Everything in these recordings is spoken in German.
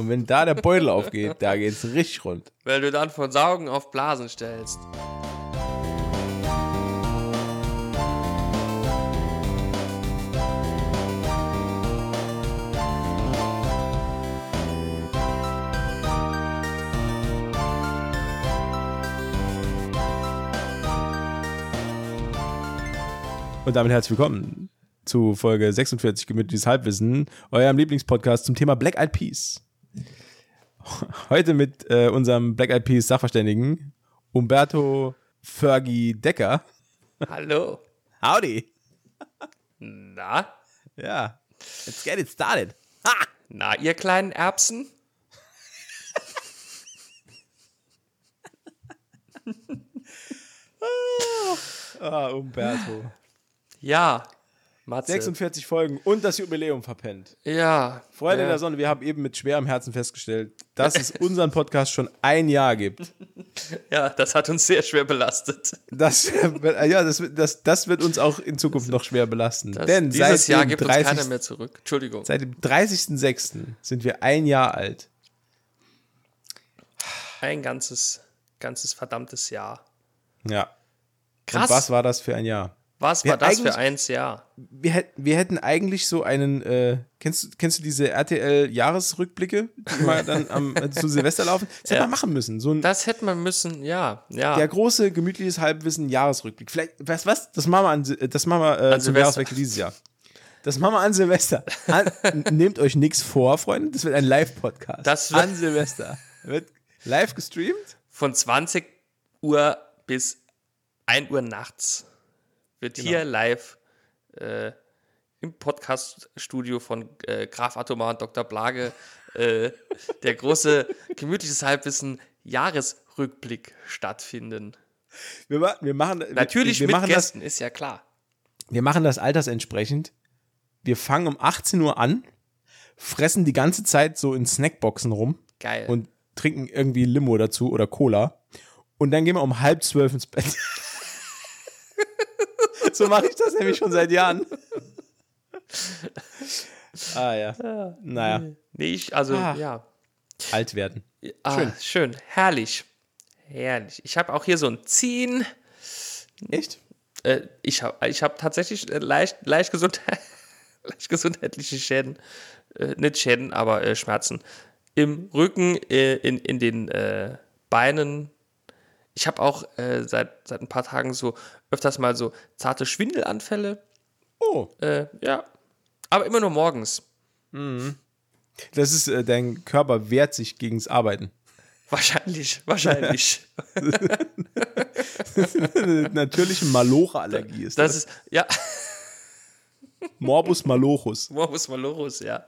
Und wenn da der Beutel aufgeht, da geht's richtig rund. Weil du dann von Saugen auf Blasen stellst. Und damit herzlich willkommen zu Folge 46 Gemütliches Halbwissen, eurem Lieblingspodcast zum Thema Black Eyed Peas. Heute mit äh, unserem Black Eyed Peas Sachverständigen Umberto Fergie Decker. Hallo. Howdy. Na? Ja, let's get it started. Na, ihr kleinen Erbsen? Ah, Umberto. Ja. Matze. 46 Folgen und das Jubiläum verpennt. Ja. Freunde ja. der Sonne, wir haben eben mit schwerem Herzen festgestellt, dass es unseren Podcast schon ein Jahr gibt. Ja, das hat uns sehr schwer belastet. Das, ja, das, wird- das, das wird uns auch in Zukunft noch schwer belasten. Das, Denn dieses seit Jahr dem gibt 30. uns keiner mehr zurück. Entschuldigung. Seit dem 30.06. sind wir ein Jahr alt. Ein ganzes, ganzes verdammtes Jahr. Ja. Krass. Und was war das für ein Jahr? Was Wir war das für eins Jahr? Wir, hätt, wir hätten eigentlich so einen, äh, kennst, du- kennst du diese RTL-Jahresrückblicke, die mal dann am, äh, zu Silvester laufen? Das hätte Ja. man machen müssen. So ein, Das hätte man müssen, ja. Ja. der große, gemütliches Halbwissen-Jahresrückblick. Vielleicht, weißt du was? Das machen wir, an, das machen wir äh, zum Silvester. Jahreswechsel dieses Jahr. Das machen wir an Silvester. An, nehmt euch nichts vor, Freunde. Das wird ein Live-Podcast. Das wird- an Silvester. Wird live gestreamt. Von 20 Uhr bis 1 Uhr nachts wird Genau. hier live äh, im Podcast-Studio von äh, Graf Atomar und Dr. Blage äh, der große gemütliches Halbwissen Jahresrückblick stattfinden. Wir, wir machen, Natürlich wir, wir mit machen Gästen, ist ja klar. Das, wir machen das altersentsprechend. Wir fangen um 18 Uhr an, fressen die ganze Zeit so in Snackboxen rum Geil. und trinken irgendwie Limo dazu oder Cola. Und dann gehen wir um halb zwölf ins Bett. so mache ich das nämlich schon seit Jahren. ah ja. Naja, nee, ich, also, Ah. ja. alt werden. Ah, schön. schön. Herrlich. Herrlich. Ich habe auch hier so ein Ziehen. Echt? Äh, ich habe ich hab tatsächlich äh, leicht, leicht, gesund, leicht gesundheitliche Schäden. Äh, nicht Schäden, aber äh, Schmerzen. Im Rücken, äh, in, in den äh, Beinen. Ich habe auch äh, seit, seit ein paar Tagen so öfters mal so zarte Schwindelanfälle. Oh, Äh, ja. Aber immer nur morgens. das ist, äh, dein Körper wehrt sich gegens Arbeiten. Wahrscheinlich, wahrscheinlich. Eine natürliche Maloche-Allergie ist Das das. ist, ja, Morbus malochus. Morbus Malorus, ja.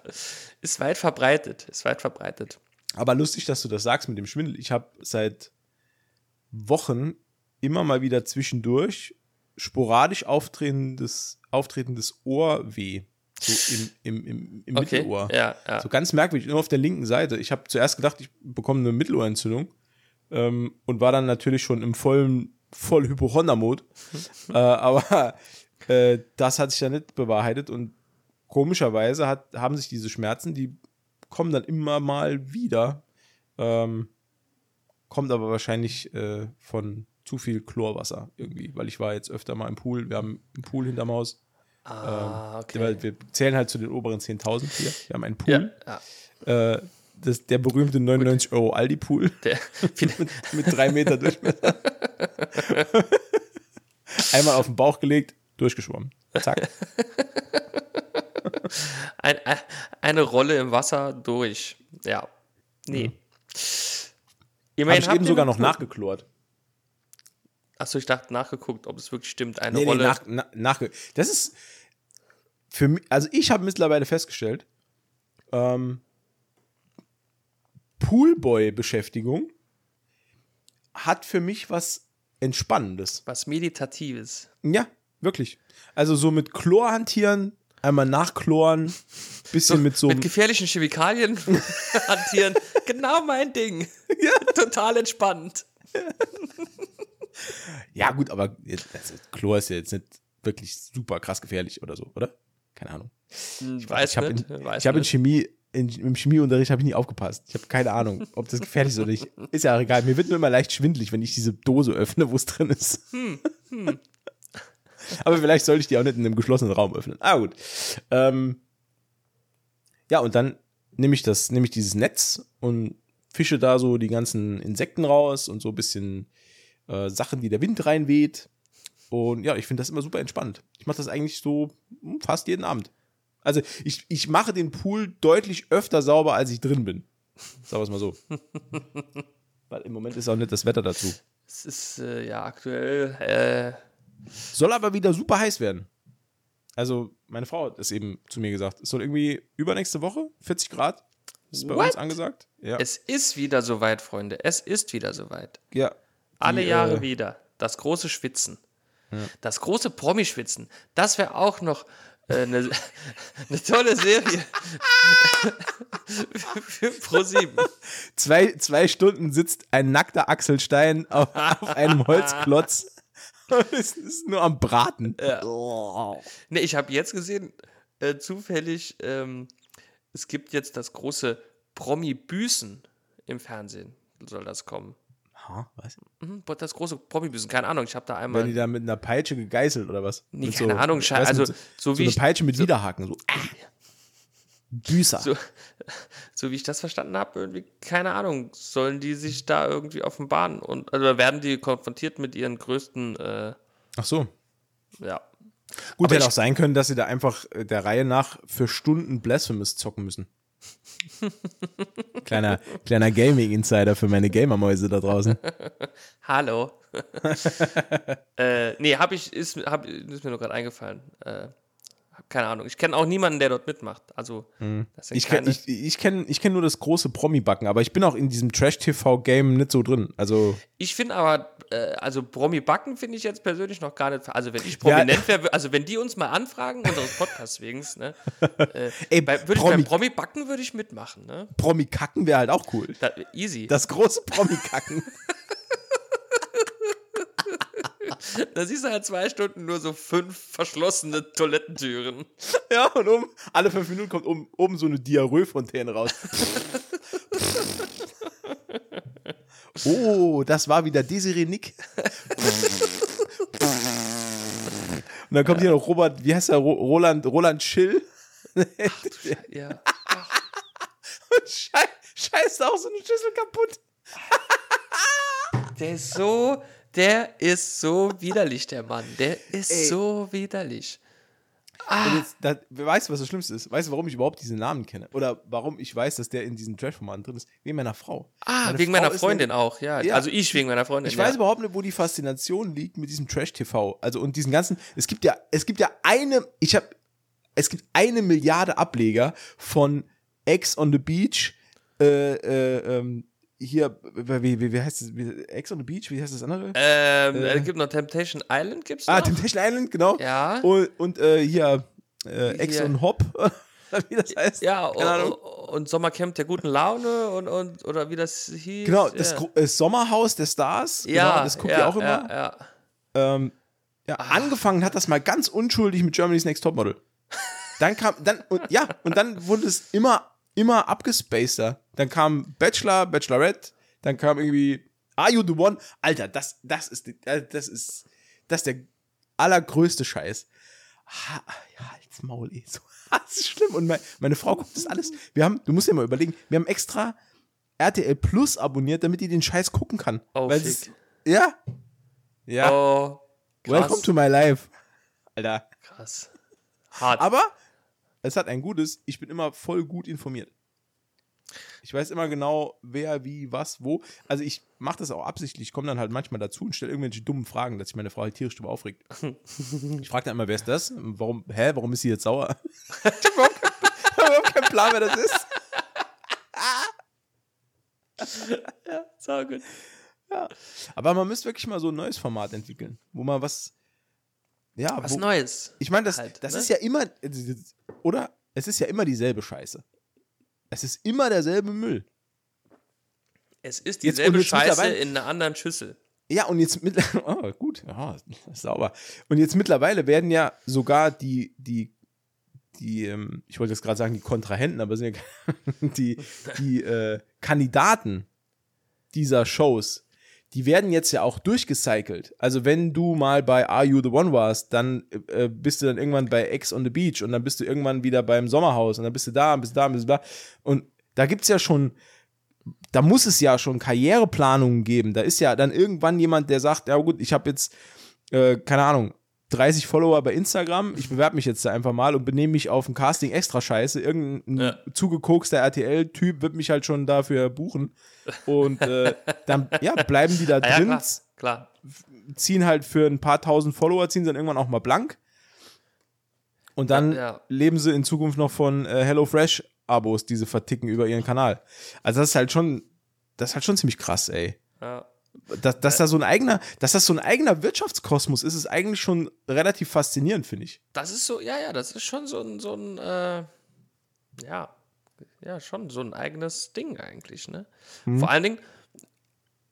Ist weit verbreitet, ist weit verbreitet. Aber lustig, dass du das sagst mit dem Schwindel. Ich habe seit Wochen immer mal wieder zwischendurch sporadisch auftretendes, auftretendes Ohrweh. So im, im, im, im Okay, Mittelohr. ja, ja. So ganz merkwürdig, nur auf der linken Seite. Ich habe zuerst gedacht, ich bekomme eine Mittelohrentzündung ähm, und war dann natürlich schon im vollen, voll Hypochonder-Mod. äh, aber äh, das hat sich dann nicht bewahrheitet und komischerweise hat, haben sich diese Schmerzen, die kommen dann immer mal wieder. Ähm, kommt aber wahrscheinlich äh, von zu viel Chlorwasser irgendwie, weil ich war jetzt öfter mal im Pool. Wir haben einen Pool hinterm Haus. Ah, okay. Weil wir zählen halt zu den oberen 10.000 hier. Wir haben einen Pool. ja. Äh, das, der berühmte 99 Euro Aldi-Pool Der, mit drei Meter Durchmesser. Einmal auf den Bauch gelegt, durchgeschwommen. Zack. ein, ein, eine Rolle im Wasser durch. Ja. Nee. Habe Immerhin ich habt eben sogar noch nachgeklort. Achso, ich dachte nachgeguckt, ob es wirklich stimmt. Eine Nee, nee, Rolle. nach, na, nachge Das ist für mich, also ich habe mittlerweile festgestellt, ähm, Poolboy-Beschäftigung hat für mich was Entspannendes. was Meditatives. Ja, wirklich. Also so mit Chlor hantieren, einmal nachchloren, bisschen mit so Mit gefährlichen Chemikalien hantieren. genau mein Ding. Total entspannt. Ja, gut, aber also Chlor ist ja jetzt nicht wirklich super krass gefährlich oder so, oder? Keine Ahnung. Hm, Weiß Ich habe nicht. in, ich hab in. Chemie in, im Chemieunterricht habe ich nie aufgepasst. Ich habe keine Ahnung, ob das gefährlich ist oder nicht. Ist ja auch egal. Mir wird nur immer leicht schwindelig, wenn ich diese Dose öffne, wo es drin ist. Hm, hm. Aber vielleicht sollte ich die auch nicht in einem geschlossenen Raum öffnen. Ah, gut. Ähm, ja, und dann nehme ich das, nehme ich dieses Netz und fische da so die ganzen Insekten raus und so ein bisschen äh, Sachen, die der Wind reinweht. Und ja, ich finde das immer super entspannt. Ich mache das eigentlich so hm, fast jeden Abend. Also ich, ich mache den Pool deutlich öfter sauber, als ich drin bin. Sagen wir es mal so. Weil im Moment ist auch nicht das Wetter dazu. Es ist äh, ja aktuell. Äh soll aber wieder super heiß werden. Also, meine Frau hat es eben zu mir gesagt. Es soll irgendwie übernächste Woche 40 Grad. Ist bei What? uns angesagt. Ja. Es ist wieder soweit, Freunde. Es ist wieder soweit. Ja. Alle Jahre äh, wieder. Das große Schwitzen. Ja. Das große Promischwitzen. Das wäre auch noch äh, eine, eine tolle Serie für Pro7. Zwei, zwei Stunden sitzt ein nackter Axel Stein auf, auf einem Holzklotz. es ist nur am Braten. Ja. Oh. Ne, ich habe jetzt gesehen, äh, zufällig, ähm, es gibt jetzt das große Promi-Büßen im Fernsehen. Soll das kommen? Ha, was? Mhm, das große Promi-Büßen, keine Ahnung, ich habe da einmal. Werden die da mit einer Peitsche gegeißelt oder was? Nee, mit keine so, Ahnung, weißt, also so, so wie. So eine Peitsche mit so, Widerhaken, so. Ah, Büßer. So, so, wie ich das verstanden habe, irgendwie, keine Ahnung, sollen die sich da irgendwie offenbaren und also werden die konfrontiert mit ihren größten. Äh, Ach so. Ja. Gut, Aber hätte auch sein können, dass sie da einfach äh, der Reihe nach für Stunden Blasphemous zocken müssen. kleiner kleiner Gaming-Insider für meine Gamermäuse da draußen. Hallo. äh, nee, hab ich, ist, hab, ist mir nur gerade eingefallen. Äh, keine Ahnung. Ich kenne auch niemanden, der dort mitmacht. Also, mhm. ich kenne ich, ich kenn, ich kenn nur das große Promi-Backen, aber ich bin auch in diesem Trash-TV-Game nicht so drin. Also ich finde aber, äh, also Promi-Backen finde ich jetzt persönlich noch gar nicht. Also, wenn ich prominent ja. wäre, also wenn die uns mal anfragen, unseres Podcasts wegen, ne, äh, Ey, würde ich beim Promi-Backen würde ich mitmachen. Ne? Promi-Kacken wäre halt auch cool. Da, easy. Das große Promi-Kacken. da siehst du halt zwei Stunden nur so fünf verschlossene Toilettentüren. Ja, und um, alle fünf Minuten kommt um, oben so eine Diarrhoefontäne raus. oh, das war wieder Desiree Nick. Und dann kommt hier noch Robert, wie heißt er, Roland, Roland Schill. Ach, ja. Scheiß, scheißt auch so eine Schüssel kaputt. Der ist so, der ist so widerlich, der Mann. Der ist Ey. so widerlich. Ah. Jetzt, da, weißt du, was das Schlimmste ist? Weißt du, warum ich überhaupt diesen Namen kenne? Oder warum ich weiß, dass der in diesen Trash-Formaten drin ist? Wegen meiner Frau. Ah, Meine wegen Frau meiner Freundin eine, auch, ja. ja. Also ich wegen meiner Freundin. Ich ja. weiß überhaupt nicht, wo die Faszination liegt mit diesem Trash-TV. Also und diesen ganzen, es gibt ja, es gibt ja eine, ich habe, es gibt eine Milliarde Ableger von Ex on the Beach, äh, äh, ähm, hier, wie, wie, wie heißt es? Ex on the Beach, wie heißt das andere? Ähm, äh, es gibt noch Temptation Island, gibt's ah, noch? Ah, Temptation Island, genau. Ja. Und, und äh, hier, äh, Ex on Hop, wie das heißt. Ja, und, und Sommercamp der guten Laune und, und oder wie das hieß. Genau, das ja. Sommerhaus der Stars. Ja, genau, das guckt ja, ihr auch immer. Ja, ja. Ähm, ja, angefangen hat das mal ganz unschuldig mit Germany's Next Topmodel. Dann kam, dann, und, ja, und dann wurde es immer immer abgespaceter. Dann kam Bachelor, Bachelorette, dann kam irgendwie Are You the One? Alter, das, das ist, äh, das ist, das ist der allergrößte Scheiß. Ha, halt's Maul, eh. So, das ist schlimm. Und meine, meine Frau guckt das alles. Wir haben, du musst dir mal überlegen, wir haben extra RTL Plus abonniert, damit die den Scheiß gucken kann. Oh, Weil es, ja. Ja. Oh. Welcome to my life. Alter. Krass. Hart. Aber es hat ein gutes, ich bin immer voll gut informiert. Ich weiß immer genau, wer, wie, was, wo. Also ich mache das auch absichtlich. Ich komme dann halt manchmal dazu und stelle irgendwelche dummen Fragen, dass sich meine Frau halt tierisch drüber aufregt. ich frage dann immer, wer ist das? Warum, hä, warum ist sie jetzt sauer? ich habe überhaupt keinen Plan, wer das ist. ja, sau gut. Ja. Aber man müsste wirklich mal so ein neues Format entwickeln, wo man was ja, was wo, Neues. Ich meine, das, halt, das ne? ist ja immer, oder? Es ist ja immer dieselbe Scheiße. Es ist immer derselbe Müll. Es ist dieselbe jetzt, jetzt Scheiße in einer anderen Schüssel. Ja, und jetzt mittlerweile, oh, gut, ja, sauber. Und jetzt mittlerweile werden ja sogar die, die die, ähm, ich wollte jetzt gerade sagen, die Kontrahenten, aber sind ja die, die äh, Kandidaten dieser Shows, die werden jetzt ja auch durchgecycelt. Also wenn du mal bei Are You the One warst, dann äh, bist du dann irgendwann bei X on the Beach und dann bist du irgendwann wieder beim Sommerhaus und dann bist du da, bist du da, bist du da. Und da gibt's ja schon, da muss es ja schon Karriereplanungen geben. Da ist ja dann irgendwann jemand, der sagt, ja gut, ich habe jetzt, äh, keine Ahnung, 30 Follower bei Instagram, ich bewerbe mich jetzt da einfach mal und benehme mich auf ein Casting extra scheiße. Irgendein Ja. zugekokster RTL-Typ wird mich halt schon dafür buchen. Und äh, dann ja, bleiben die da ja, drin, klar, klar. ziehen halt für ein paar tausend Follower, ziehen sie dann irgendwann auch mal blank. Und dann ja. leben sie in Zukunft noch von äh, HelloFresh-Abos, die sie verticken über ihren Kanal. Also das ist halt schon, das ist halt schon ziemlich krass, ey. Ja. Dass, dass da so ein eigener, dass das so ein eigener Wirtschaftskosmos ist, ist eigentlich schon relativ faszinierend, finde ich. Das ist so, ja, ja, das ist schon so ein, so ein, äh, ja, ja, schon so ein eigenes Ding eigentlich, ne? Vor allen Dingen,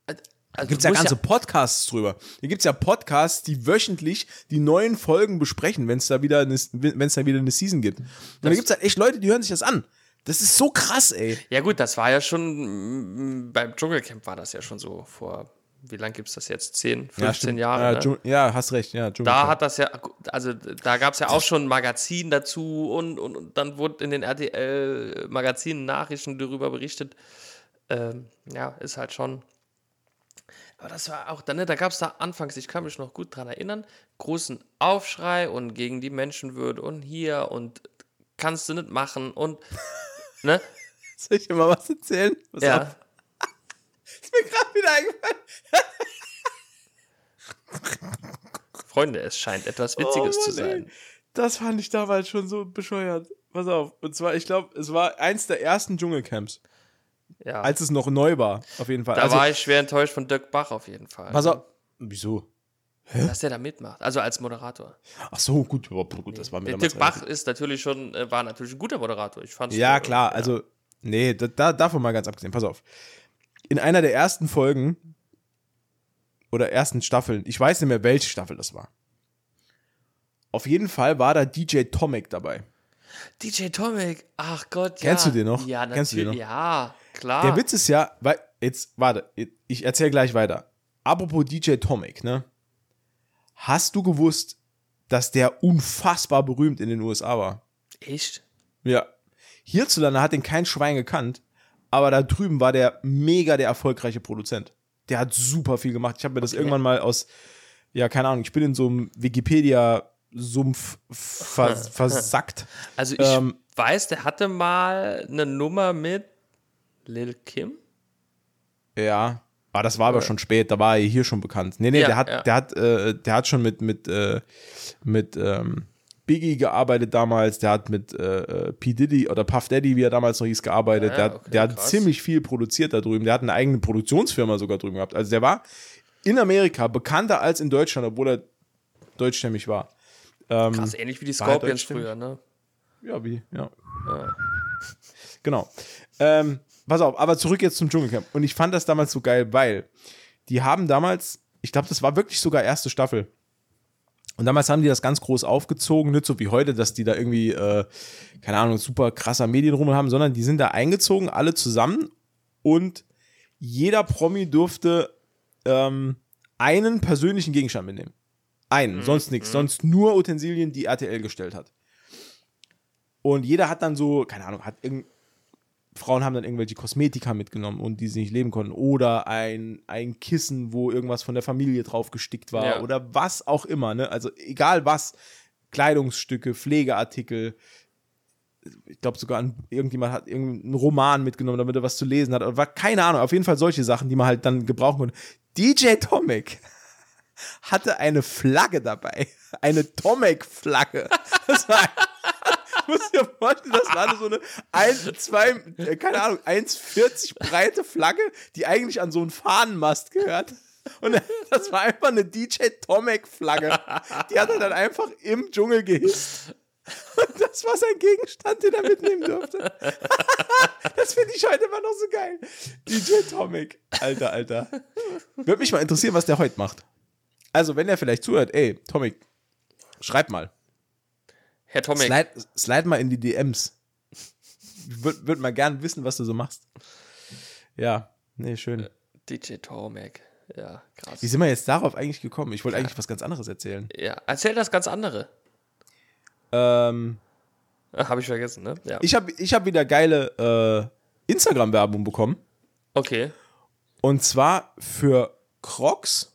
äh, also Gibt es ja ganze Podcasts drüber. Hier gibt es ja Podcasts, die wöchentlich die neuen Folgen besprechen, wenn es da wieder eine, wenn es da wieder eine Season gibt. Und da gibt es halt echt Leute, die hören sich das an. Das ist so krass, ey. Ja, gut, das war ja schon, mm, beim Dschungelcamp war das ja schon so vor, wie lang gibt es das jetzt? 10, 15 stimmt. Jahre? Ja, ne? Ja, hast recht. Ja, Da hat das ja, also da gab es ja auch schon ein Magazin dazu und, und, und dann wurde in den RTL-Magazinen Nachrichten darüber berichtet. Ähm, ja, ist halt schon. Aber das war auch dann, ne, da gab es da anfangs, ich kann mich noch gut dran erinnern, großen Aufschrei und gegen die Menschenwürde und hier und kannst du nicht machen und, ne? Soll ich dir mal was erzählen? Pass Ja. auf. Ist mir gerade wieder eingefallen. Freunde, es scheint etwas Witziges Oh zu sein. ey. Das fand ich damals schon so bescheuert. Pass auf. Und zwar, ich glaube, es war eins der ersten Dschungelcamps, Ja. als es noch neu war, auf jeden Fall. da also, war ich schwer enttäuscht von Dirk Bach auf jeden Fall. pass auf. Wieso? Dass der da mitmacht. Also als Moderator. Ach so, gut, ja, gut, das war mir Der Dirk Bach ist natürlich schon, äh, war natürlich ein guter Moderator. Ich fand's Ja, klar, also, nee, da, da, davon mal ganz abgesehen, pass auf. In einer der ersten Folgen oder ersten Staffeln, ich weiß nicht mehr, welche Staffel das war. Auf jeden Fall war da DJ Tomek dabei. DJ Tomek, ach Gott, Kennst ja. du den noch? Ja, Kennst natürlich. Ja, klar. Der Witz ist ja, weil, jetzt, warte, ich erzähle gleich weiter. Apropos DJ Tomek, ne? Hast du gewusst, dass der unfassbar berühmt in den USA war? Echt? Ja. Hierzulande hat den kein Schwein gekannt, aber da drüben war der mega der erfolgreiche Produzent. Der hat super viel gemacht. Ich habe mir das irgendwann mal aus, ja, keine Ahnung, ich bin in so einem Wikipedia-Sumpf vers versackt. Also ich Ähm, weiß, der hatte mal eine Nummer mit Lil Kim. Ja. Ah, das war aber schon spät, da war er hier schon bekannt. Nee, nee, Ja, der hat, ja. der hat, äh, der hat schon mit, mit, äh, mit ähm, Biggie gearbeitet damals, der hat mit äh, äh, P. Diddy oder Puff Daddy, wie er damals noch hieß, gearbeitet. Ja, der hat, okay, der hat ziemlich viel produziert da drüben. Der hat eine eigene Produktionsfirma sogar drüben gehabt. Also der war in Amerika bekannter als in Deutschland, obwohl er deutschstämmig war. Ähm, Krass, ähnlich wie die Scorpions früher, ne? Ja, wie, ja. Genau. Ähm, pass auf, aber zurück jetzt zum Dschungelcamp. Und ich fand das damals so geil, weil die haben damals, ich glaube, das war wirklich sogar erste Staffel. Und damals haben die das ganz groß aufgezogen, nicht so wie heute, dass die da irgendwie, äh, keine Ahnung, super krasser Medienrummel haben, sondern die sind da eingezogen, alle zusammen und jeder Promi durfte ähm, einen persönlichen Gegenstand mitnehmen. Einen, sonst nichts, sonst nur Utensilien, die RTL gestellt hat. Und jeder hat dann so, keine Ahnung, hat irgend, Frauen haben dann irgendwelche Kosmetika mitgenommen und die sie nicht leben konnten. Oder ein, ein Kissen, wo irgendwas von der Familie drauf gestickt war. Ja. Oder was auch immer, ne? Also egal was. Kleidungsstücke, Pflegeartikel. Ich glaube sogar ein, irgendjemand hat irgendeinen Roman mitgenommen, damit er was zu lesen hat. Oder war, keine Ahnung, auf jeden Fall solche Sachen, die man halt dann gebrauchen konnte. DJ Tomek hatte eine Flagge dabei. Eine Tomek-Flagge. Das war Du musst dir vorstellen, das war so eine 1, 2, äh, keine Ahnung, 1,40 breite Flagge, die eigentlich an so einen Fahnenmast gehört. Und das war einfach eine DJ Tomek-Flagge. Die hat er dann einfach im Dschungel gehisst. Und das war sein Gegenstand, den er mitnehmen durfte. das finde ich heute immer noch so geil. DJ Tomek. Alter, Alter. Würde mich mal interessieren, was der heute macht. Also, wenn er vielleicht zuhört, ey, Tomek, schreib mal. Herr Tomek. Slide, slide mal in die DMs. Ich würde würd mal gern wissen, was du so machst. Ja, nee, schön. DJ Tomek. Ja, krass. Wie sind wir jetzt darauf eigentlich gekommen? Ich wollte eigentlich was ganz anderes erzählen. Ja, erzähl das ganz andere. Ähm, Habe ich vergessen, ne? Ja. ich habe ich hab wieder geile äh, Instagram-Werbung bekommen. Okay. Und zwar für Crocs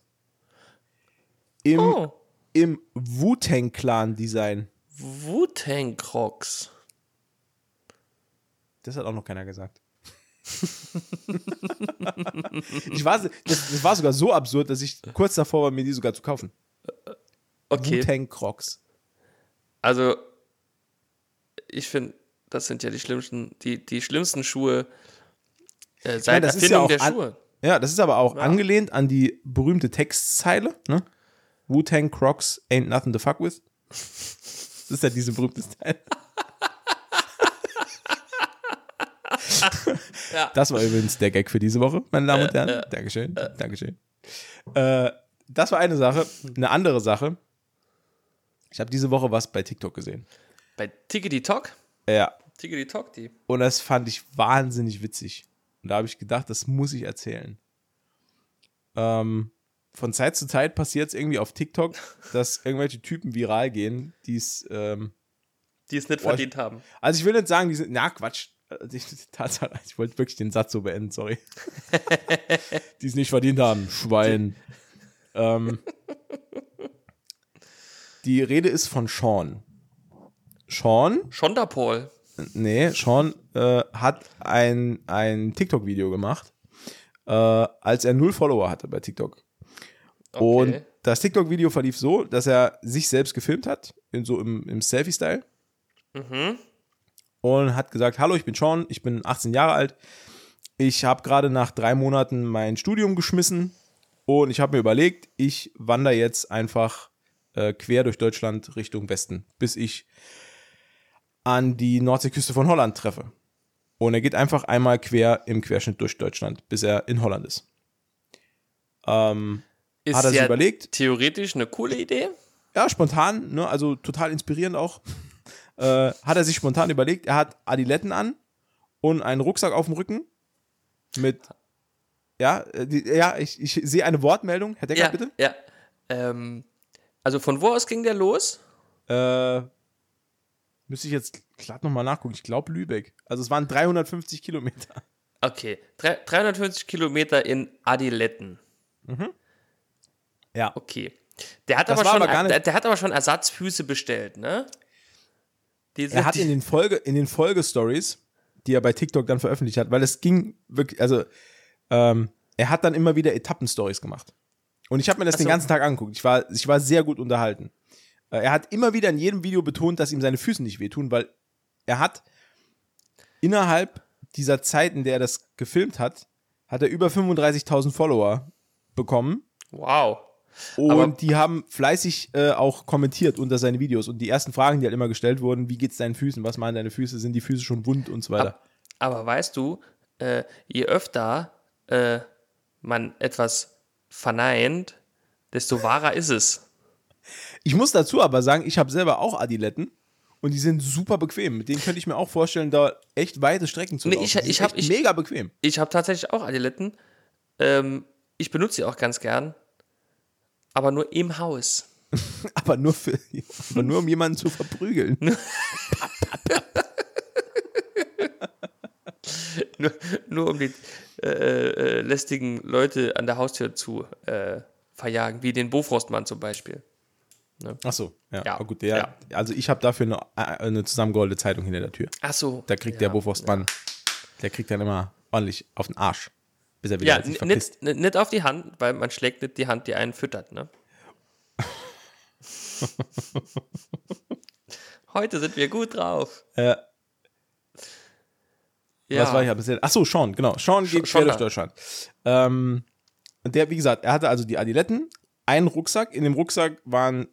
im, Oh, im Wu-Tang-Clan-Design. Wu-Tang Crocs. Das hat auch noch keiner gesagt. ich war, das, das war sogar so absurd, dass ich kurz davor war, mir die sogar zu kaufen. Okay. Wu-Tang Crocs. Also, ich finde, das sind ja die schlimmsten, die, die schlimmsten Schuhe äh, seit das ist Erfindung ja auch der an- Schuhe. Ja, das ist aber auch angelehnt an die berühmte Textzeile, ne? Wu-Tang Crocs ain't nothing to fuck with. Das ist ja diese berühmte Style. Ja. Das war übrigens der Gag für diese Woche, meine Damen und Herren. Dankeschön, Dankeschön. Äh, das war eine Sache. Eine andere Sache. Ich habe diese Woche was bei TikTok gesehen. Bei Tickety Talk, Ja, Tickety Talk, die. und das fand ich wahnsinnig witzig. Und da habe ich gedacht, das muss ich erzählen. Ähm, von Zeit zu Zeit passiert es irgendwie auf TikTok, dass irgendwelche Typen viral gehen, die es, ähm, Die es nicht Boah, verdient haben. also ich will nicht sagen, die sind, na Quatsch, die, Tatsache, ich wollte wirklich den Satz so beenden, sorry. die es nicht verdient haben, Schwein. ähm, die Rede ist von Sean. Sean Schonderpol. Nee, Sean äh, hat ein, ein TikTok-Video gemacht, äh, als er null Follower hatte bei TikTok. Und Okay. das TikTok-Video verlief so, dass er sich selbst gefilmt hat, in so im, im Selfie-Style. Mhm. Und hat gesagt, hallo, ich bin Sean, ich bin 18 Jahre alt. Ich habe gerade nach drei Monaten mein Studium geschmissen und ich habe mir überlegt, ich wandere jetzt einfach äh, quer durch Deutschland Richtung Westen, bis ich an die Nordseeküste von Holland treffe. Und er geht einfach einmal quer im Querschnitt durch Deutschland, bis er in Holland ist. Ähm, Ist hat er sich ja überlegt, theoretisch eine coole Idee. ja, spontan, ne, also total inspirierend auch. Äh, hat er sich spontan überlegt, er hat Adiletten an und einen Rucksack auf dem Rücken mit, ja, äh, die, ja, ich, ich sehe eine Wortmeldung. Herr Decker, Ja, bitte. ja. Ähm, also von wo aus ging der los? Äh, müsste ich jetzt glatt nochmal nachgucken. Ich glaube Lübeck. Also es waren 350 Kilometer. Okay, drei- 350 Kilometer in Adiletten. Ja. Okay. Der hat, Das aber schon, aber nicht- der, der hat aber schon Ersatzfüße bestellt, ne? Die Er hat in den Folge, in den Folgestories, die er bei TikTok dann veröffentlicht hat, weil es ging wirklich, also ähm, er hat dann immer wieder Etappenstories gemacht. Und ich habe mir das Ach den so. ganzen Tag angeguckt. Ich war, ich war sehr gut unterhalten. Äh, er hat immer wieder in jedem Video betont, dass ihm seine Füße nicht wehtun, weil er hat innerhalb dieser Zeit, in der er das gefilmt hat, hat er über 35.000 Follower bekommen. wow. Und Aber- die haben fleißig äh, auch kommentiert unter seine Videos. Und die ersten Fragen, die halt immer gestellt wurden, wie geht's deinen Füßen? Was meinen deine Füße? Sind die Füße schon wund und so weiter? Aber weißt du, äh, je öfter äh, man etwas verneint, desto wahrer ist es. Ich muss dazu aber sagen, ich habe selber auch Adiletten und die sind super bequem. Mit denen könnte ich mir auch vorstellen, da echt weite Strecken zu Nee, laufen. ich- Die sind ich hab- ich- mega bequem. Ich habe tatsächlich auch Adiletten. Ähm, ich benutze sie auch ganz gern. Aber nur im Haus. Aber nur, für, aber nur um jemanden zu verprügeln. Nur, nur um die äh, äh, lästigen Leute an der Haustür zu äh, verjagen, wie den Bofrostmann zum Beispiel. Ach so, ja. Ja, gut, der, ja. also ich habe dafür eine, äh, eine zusammengerollte Zeitung hinter der Tür. Ach so. Da kriegt ja, der Bofrostmann, der kriegt dann immer ordentlich auf den Arsch, bis er wieder Ja, sich n- verpisst. nicht, nicht auf die Hand, weil man schlägt nicht die Hand, die einen füttert, ne? Heute sind wir gut drauf. Äh, Ja. Was war ich erzählt? Ach so, Sean, genau. Sean geht Sean quer durch. Deutschland. Ähm, und der, wie gesagt, er hatte also die Adiletten, einen Rucksack. In dem Rucksack waren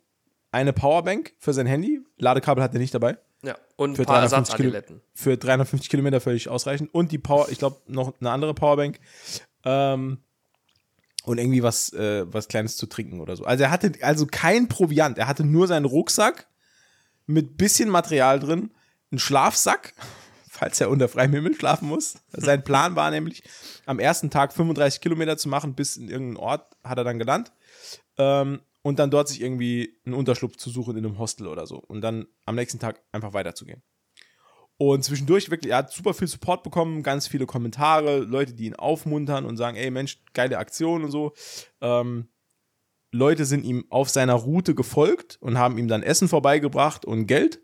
eine Powerbank für sein Handy. Ladekabel hat er nicht dabei. Ja, und Für ein paar 350, Kilo, Ersatzadiletten. für 350 Kilometer völlig ausreichend. Und die Power, ich glaube, noch eine andere Powerbank. Ähm, und irgendwie was, äh, was Kleines zu trinken oder so. Also er hatte also kein Proviant. Er hatte nur seinen Rucksack mit bisschen Material drin, ein Schlafsack, falls er unter freiem Himmel schlafen muss. Sein Plan war nämlich, am ersten Tag 35 Kilometer zu machen, bis in irgendeinen Ort hat er dann gelandet. Ähm, und dann dort sich irgendwie einen Unterschlupf zu suchen in einem Hostel oder so. Und dann am nächsten Tag einfach weiterzugehen. Und zwischendurch wirklich, er hat super viel Support bekommen, ganz viele Kommentare, Leute, die ihn aufmuntern und sagen, ey Mensch, geile Aktion und so. Ähm, Leute sind ihm auf seiner Route gefolgt und haben ihm dann Essen vorbeigebracht und Geld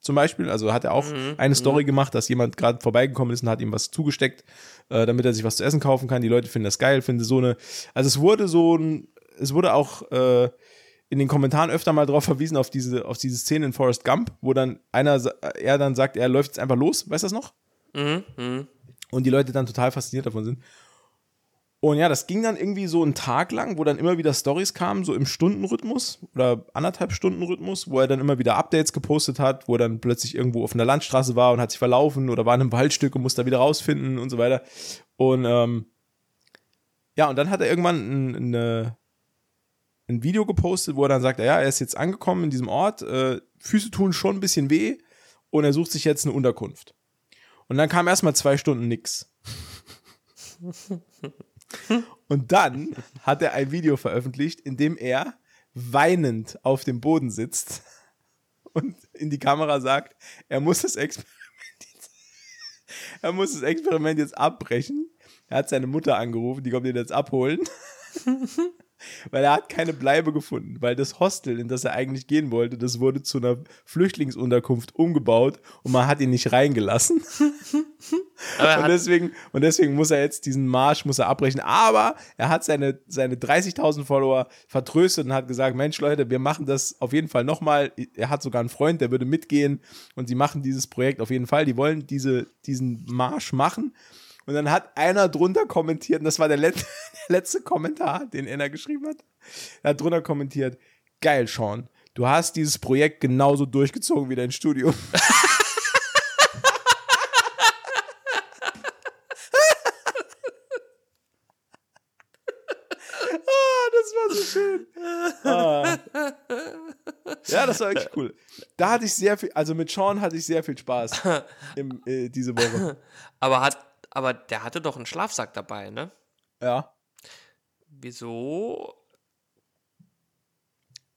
zum Beispiel. Also hat er auch Mhm, eine Story gemacht, dass jemand gerade vorbeigekommen ist und hat ihm was zugesteckt, äh, damit er sich was zu essen kaufen kann. Die Leute finden das geil, finden so eine. Also es wurde so ein, es wurde auch äh, in den Kommentaren öfter mal darauf verwiesen, auf diese, auf diese Szene in Forrest Gump, wo dann einer, er dann sagt, er läuft jetzt einfach los, weißt du das noch? Mhm, mhm. Und die Leute dann total fasziniert davon sind. Und ja, das ging dann irgendwie so einen Tag lang, wo dann immer wieder Stories kamen, so im Stundenrhythmus oder anderthalb Stunden Rhythmus, wo er dann immer wieder Updates gepostet hat, wo er dann plötzlich irgendwo auf einer Landstraße war und hat sich verlaufen oder war in einem Waldstück und musste da wieder rausfinden und so weiter. Und ähm, ja, und dann hat er irgendwann ein, eine, ein Video gepostet, wo er dann sagt, ja, er ist jetzt angekommen in diesem Ort, äh, Füße tun schon ein bisschen weh und er sucht sich jetzt eine Unterkunft. Und dann kam erstmal zwei Stunden nix. Und dann hat er ein Video veröffentlicht, in dem er weinend auf dem Boden sitzt und in die Kamera sagt, er muss das Experiment jetzt, er muss das Experiment jetzt abbrechen. Er hat seine Mutter angerufen, die kommt ihn jetzt abholen. Weil er hat keine Bleibe gefunden, weil das Hostel, in das er eigentlich gehen wollte, das wurde zu einer Flüchtlingsunterkunft umgebaut und man hat ihn nicht reingelassen. Und deswegen, und deswegen muss er jetzt diesen Marsch muss er abbrechen. Aber er hat seine, seine 30.000 Follower vertröstet und hat gesagt, Mensch Leute, wir machen das auf jeden Fall nochmal. Er hat sogar einen Freund, der würde mitgehen und sie machen dieses Projekt auf jeden Fall. Die wollen diese, diesen Marsch machen. Und dann hat einer drunter kommentiert, und das war der, let der letzte Kommentar, den er geschrieben hat. Er hat drunter kommentiert, geil, Sean, du hast dieses Projekt genauso durchgezogen wie dein Studium. Ah, das war so schön. Ah. Ja, das war wirklich cool. Da hatte ich sehr viel, also mit Sean hatte ich sehr viel Spaß im, äh, diese Woche. aber, hat, aber der hatte doch einen Schlafsack dabei, ne? Ja, Wieso?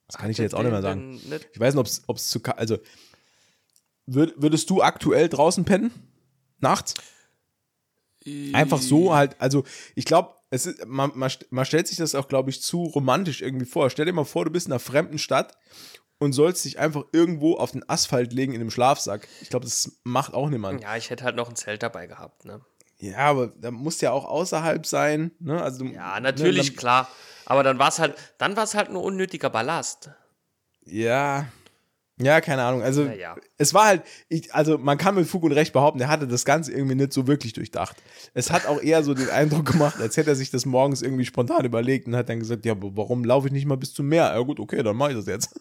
das kann ich dir jetzt auch nicht mehr sagen. Nicht, Ich weiß nicht, ob es zu, also würd, würdest du aktuell draußen pennen? Nachts? Einfach so halt, also ich glaube, es ist, man, man, man stellt sich das auch, glaube ich, zu romantisch irgendwie vor. Stell dir mal vor, du bist in einer fremden Stadt und sollst dich einfach irgendwo auf den Asphalt legen in einem Schlafsack. Ich glaube, das macht auch niemand. Ja, ich hätte halt noch ein Zelt dabei gehabt, ne? Ja, aber da muss ja auch außerhalb sein. Ne? Also, Ja, natürlich, Ne, klar. Aber dann war es halt, dann war es halt nur unnötiger Ballast. ja. Ja, keine Ahnung. Also, Naja. es war halt, ich, also man kann mit Fug und Recht behaupten, er hatte das Ganze irgendwie nicht so wirklich durchdacht. Es hat auch eher so den Eindruck gemacht, als hätte er sich das morgens irgendwie spontan überlegt und hat dann gesagt, ja, warum laufe ich nicht mal bis zum Meer? Ja gut, okay, dann mache ich das jetzt.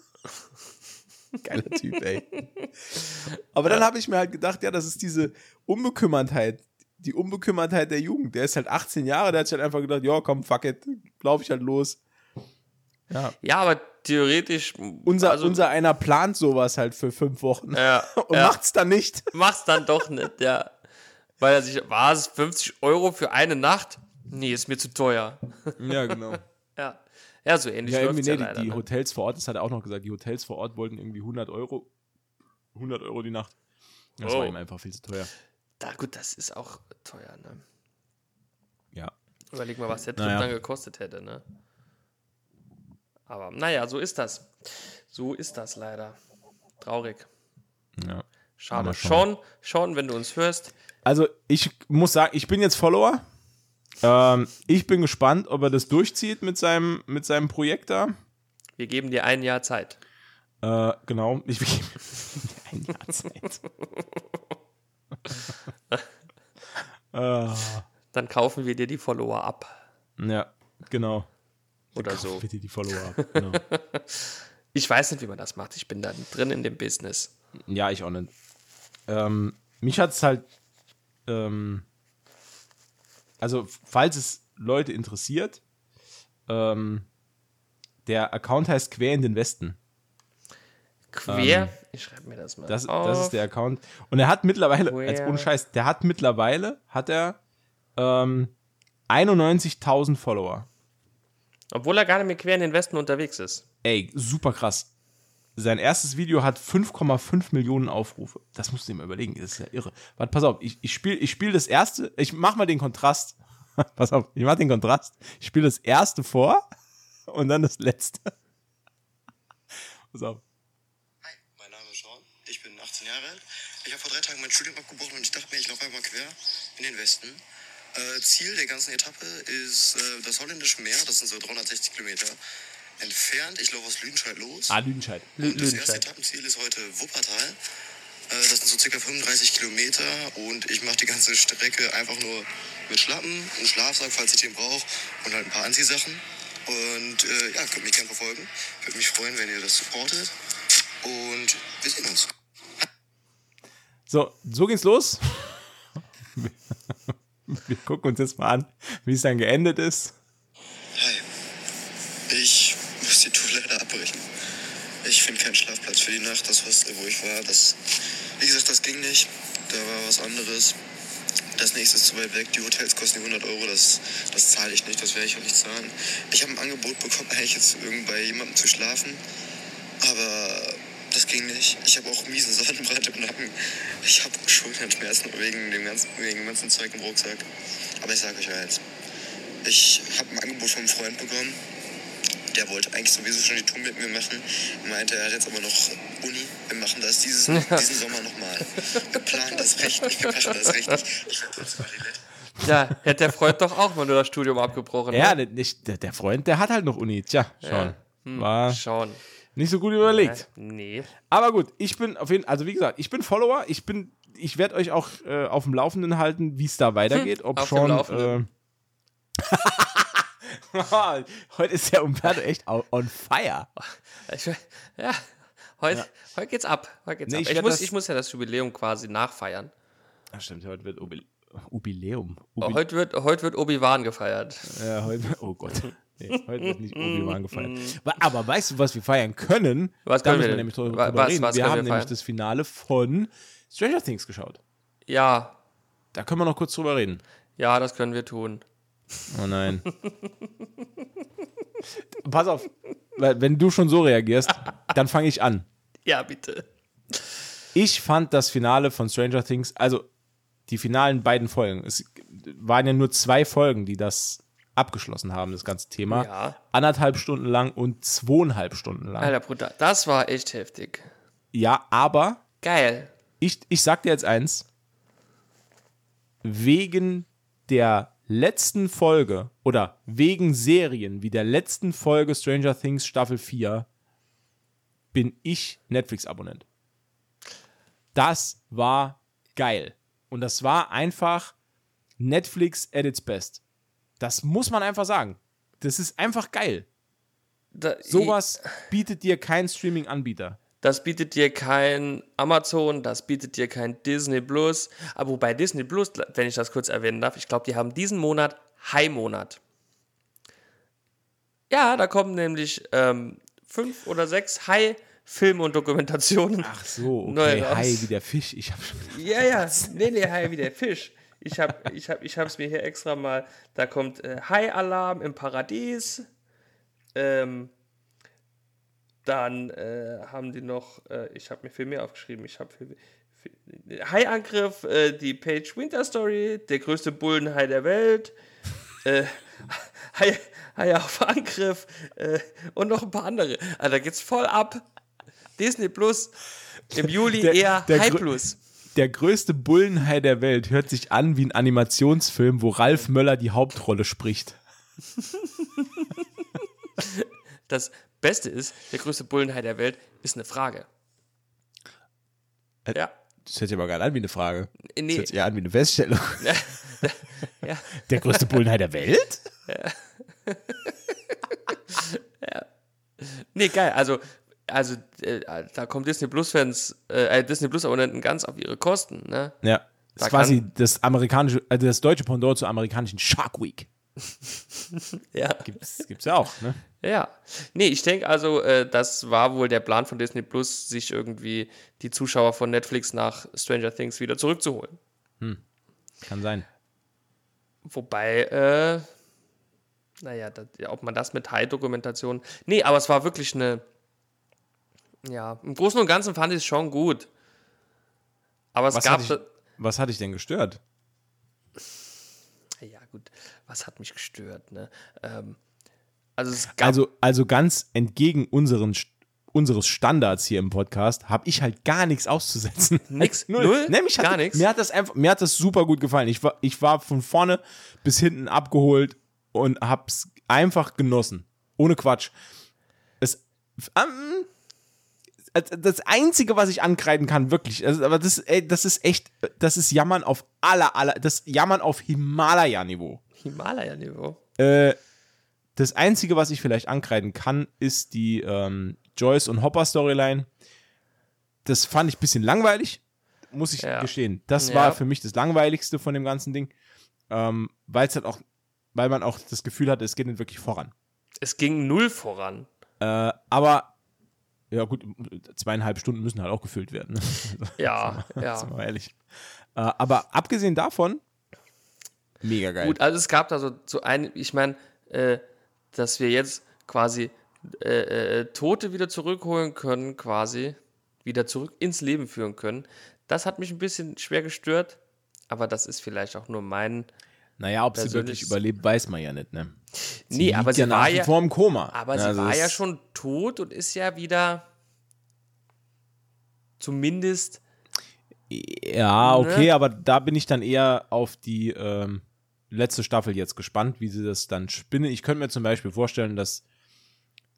Geiler Typ, ey. Aber dann habe ich mir halt gedacht, ja, das ist diese Unbekümmertheit, die Unbekümmertheit der Jugend. Der ist halt 18 Jahre, der hat sich halt einfach gedacht, ja, komm, fuck it, laufe ich halt los. Ja. Ja, aber theoretisch. Unser, also, unser einer plant sowas halt für fünf Wochen Ja, und ja. macht's dann nicht. Mach's dann doch nicht, ja. Weil er sich, war es 50 Euro für eine Nacht? Nee, ist mir zu teuer. Ja, genau. Ja. Ja, so ähnlich Ja, irgendwie, läuft's ja nee, die, leider. die ne? Hotels vor Ort, das hat er auch noch gesagt, die Hotels vor Ort wollten irgendwie 100 Euro, 100 Euro die Nacht. Das Oh. war ihm einfach viel zu teuer. Da, gut, das ist auch teuer, ne? Ja. Überleg mal, was der Trip Naja. dann gekostet hätte, ne? Aber naja, so ist das. So ist das leider. Traurig. ja. Schade. Sean, Sean, wenn du uns hörst, Also, ich muss sagen, ich bin jetzt Follower. Ähm, ich bin gespannt, ob er das durchzieht mit seinem, mit seinem Projekt da. wir geben dir ein Jahr Zeit. Äh, genau. Ich gebe ein Jahr Zeit. äh, Dann kaufen wir dir die Follower ab. ja, genau. Oder so. Bitte die Follower ab. Genau. Ich weiß nicht, wie man das macht. Ich bin da drin in dem Business. Ja, ich auch nicht. Ähm, mich hat es halt, ähm, also falls es Leute interessiert, ähm, der Account heißt Quer in den Westen. Quer. ich schreibe mir das mal Das, auf. das ist der Account. Und er hat mittlerweile, Where? als ohne Scheiß, der hat mittlerweile, hat er ähm, 91.000 Follower. Obwohl er gar nicht mehr quer in den Westen unterwegs ist. Ey, super krass. Sein erstes Video hat 5,5 Millionen Aufrufe. Das musst du dir mal überlegen. Das ist ja irre. Warte, pass auf. Ich, ich spiele ich spiel das erste. Ich mach mal den Kontrast. pass auf. Ich mach den Kontrast. Ich spiele das erste vor und dann das letzte. pass auf. Hi, mein Name ist Sean, ich bin 18 Jahre alt. Ich habe vor drei Tagen mein Studium abgebrochen und ich dachte mir, ich laufe einmal quer in den Westen. Äh, Ziel der ganzen Etappe ist äh, das holländische Meer, das sind so 360 Kilometer entfernt. Ich laufe aus Lüdenscheid los. Ah, Lüdenscheid. Und das erste. Etappenziel ist heute Wuppertal. Äh, Das sind so circa 35 Kilometer und ich mache die ganze Strecke einfach nur mit Schlappen, einem Schlafsack, falls ich den brauche und halt ein paar Anziehsachen. Und äh, ja, könnt mich gerne verfolgen. Würde mich freuen, wenn ihr das supportet. Und wir sehen uns. So, so geht's los. Wir gucken uns jetzt mal an, wie es dann geendet ist. Hi. Ich muss die Tour leider abbrechen. Ich finde keinen Schlafplatz für die Nacht. Das Hostel, wo ich war, das, wie gesagt, das ging nicht. Da war was anderes. Das nächste ist zu weit weg. Die Hotels kosten die 100 Euro. Das, das zahle ich nicht. Das werde ich auch nicht zahlen. Ich habe ein Angebot bekommen, eigentlich jetzt bei jemandem zu schlafen. Aber das ging nicht. Ich habe auch miesen Sonnenbrand im Nacken. Ich habe Schulternschmerzen wegen dem ganzen, wegen dem ganzen Zeug im Rucksack. Aber ich sage euch eins. Ich habe ein Angebot vom Freund bekommen. Der wollte eigentlich sowieso schon die Tour mit mir machen. Meinte, er hat jetzt aber noch Uni. Wir machen das dieses, diesen Sommer nochmal. Wir planen das richtig. Wir machen das richtig. Ich mal die letzte Ja, hätte der Freund doch auch mal nur das Studium abgebrochen. Ja, ne? der, nicht, der, der Freund, der hat halt noch Uni. Tja, schon. War Schon. Nicht so gut überlegt. Nee. Aber gut, ich bin auf jeden also wie gesagt, ich bin Follower. Ich bin, ich werde euch auch äh, auf dem Laufenden halten, wie es da weitergeht. Ob auf dem schon. Laufenden. Äh, heute ist der Umberto echt on fire. Ich, ja, heute, heute geht's ab. Heute geht's Nee, ab. ich Ich, muss, das- ich muss ja das Jubiläum quasi nachfeiern. Ach stimmt, heute wird Ubil Jubiläum. Oh, Ubil Heute wird, heute wird Obi-Wan gefeiert. ja, heute, oh Gott. Nee, heute wird nicht Obi-Wan gefeiert. Wa- Aber weißt du, was wir feiern können? Was da können müssen wir wir nämlich denn? drüber Wa- drüber was- reden. was wir haben wir nämlich das Finale von Stranger Things geschaut. Ja, Da können wir noch kurz drüber reden. ja, das können wir tun. Oh nein. Pass auf, wenn du schon so reagierst, dann fange ich an. Ja, bitte. Ich fand das Finale von Stranger Things, also die finalen beiden Folgen, es waren ja nur zwei Folgen, die das abgeschlossen haben, das ganze Thema. Ja. Anderthalb Stunden lang und zweieinhalb Stunden lang. Alter Bruder, das war echt heftig. Ja, aber Geil. ich, ich sag dir jetzt eins. Wegen der letzten Folge oder wegen Serien wie der letzten Folge Stranger Things Staffel 4 bin ich Netflix-Abonnent. Das war geil. Und das war einfach Netflix at its best. Das muss man einfach sagen. Das ist einfach geil. Da, Sowas bietet dir kein Streaming-Anbieter. Das bietet dir kein Amazon, das bietet dir kein Disney Plus. Aber wobei Disney Plus, wenn ich das kurz erwähnen darf, ich glaube, die haben diesen Monat High-Monat. Ja, da kommen nämlich ähm, fünf oder sechs High-Filme und Dokumentationen. Ach so, okay. raus. Hi, wie der Fisch. Ich habe schon. Ja, ja, nee, nee, Hai wie der Fisch. Ich hab, ich hab, ich hab's mir hier extra mal, da kommt äh, Hai-Alarm im Paradies. Ähm, dann äh, haben die noch, äh, ich habe mir viel mehr aufgeschrieben. Ich habe Hai-Angriff, äh, die Page Winter Story, der größte Bullenhai der Welt. äh, Hai, Hai auf Angriff äh, und noch ein paar andere. Also da geht's voll ab. Disney Plus im Juli Der- eher der Hai grö- Plus. Der größte Bullenhai der Welt hört sich an wie ein Animationsfilm, wo Ralf Möller die Hauptrolle spricht. Das Beste ist, der größte Bullenhai der Welt ist eine Frage. Äh, Ja. Das hört sich aber gar nicht an wie eine Frage. Das Nee. hört sich eher an wie eine Feststellung. Ja. Der größte Bullenhai der Welt? Nee, geil. Also, also äh, da kommen Disney Plus-Fans, äh, Disney Plus-Abonnenten ganz auf ihre Kosten. Ne? Ja. Das Da ist quasi das amerikanische, also das deutsche Pendant zur amerikanischen Shark Week. Ja. Gibt's, gibt's ja auch, ne? Ja. Nee, ich denke also, äh, das war wohl der Plan von Disney Plus, sich irgendwie die Zuschauer von Netflix nach Stranger Things wieder zurückzuholen. Kann sein. Wobei, äh, naja, das, ja, ob man das mit High-Dokumentation. Nee, aber es war wirklich eine. Ja, im Großen und Ganzen fand ich es schon gut. Aber es Was gab. hat, dich, was hat dich denn gestört? ja, gut, was hat mich gestört, ne? Ähm, also es gab. Also, also ganz entgegen unseren, unseres Standards hier im Podcast habe ich halt gar nichts auszusetzen. Nix? Null. Null? Nee, mich hat, Gar nix? Mir hat das einfach, mir hat das super gut gefallen. Ich war, ich war von vorne bis hinten abgeholt und hab's einfach genossen. Ohne Quatsch. Es, ähm, das Einzige, was ich ankreiden kann, wirklich, also, aber das, ey, das ist echt, das ist Jammern auf aller, aller, das Jammern auf Himalaya-Niveau. Himalaya-Niveau. Äh, das Einzige, was ich vielleicht ankreiden kann, ist die ähm, Joyce und Hopper Storyline. Das fand ich ein bisschen langweilig, muss ich Ja. gestehen. Das Ja. war für mich das Langweiligste von dem ganzen Ding, ähm, weil es halt auch, weil man auch das Gefühl hatte, es geht nicht wirklich voran. Es ging null voran. Äh, aber ja gut, zweieinhalb Stunden müssen halt auch gefüllt werden. Ne? Ja, Sind ja. wir mal ehrlich. Äh, aber abgesehen davon, mega geil. Gut, also es gab da so, so ein, ich meine, äh, dass wir jetzt quasi äh, äh, Tote wieder zurückholen können, quasi wieder zurück ins Leben führen können. Das hat mich ein bisschen schwer gestört, aber das ist vielleicht auch nur mein. Naja, ob sie wirklich überlebt, weiß man ja nicht, ne? Sie Nee, liegt aber sie ja war ja- vor im Koma. Aber sie Also war ja schon tot und ist ja wieder zumindest. Ja, okay, Ne? aber da bin ich dann eher auf die ähm, letzte Staffel jetzt gespannt, wie sie das dann spinnen. Ich könnte mir zum Beispiel vorstellen, dass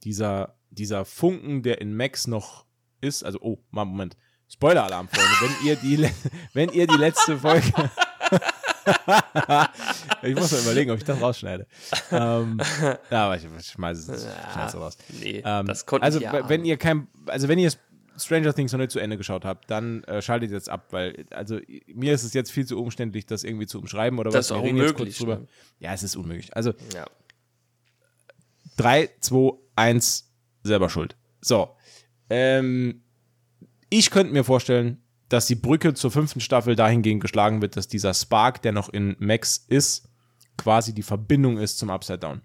dieser, dieser Funken, der in Max noch ist, also, oh, mal Moment. Spoiler-Alarm, Freunde. wenn ihr die, wenn ihr die letzte Folge. ich muss mal überlegen, ob ich das rausschneide. Ähm, ja, aber ich, ich schmeiße es es raus. Nee, Ähm, das konnte also, ich ja. we- wenn ihr kein, also wenn ihr Stranger Things noch nicht zu Ende geschaut habt, dann äh, schaltet jetzt ab, weil also mir ist es jetzt viel zu umständlich, das irgendwie zu umschreiben oder Das was. ist auch unmöglich, drüber. ne? Ja, es ist unmöglich. Also ja. 3, 2, 1, selber schuld. So. Ähm, ich könnte mir vorstellen, dass die Brücke zur fünften Staffel dahingehend geschlagen wird, dass dieser Spark, der noch in Max ist, quasi die Verbindung ist zum Upside Down.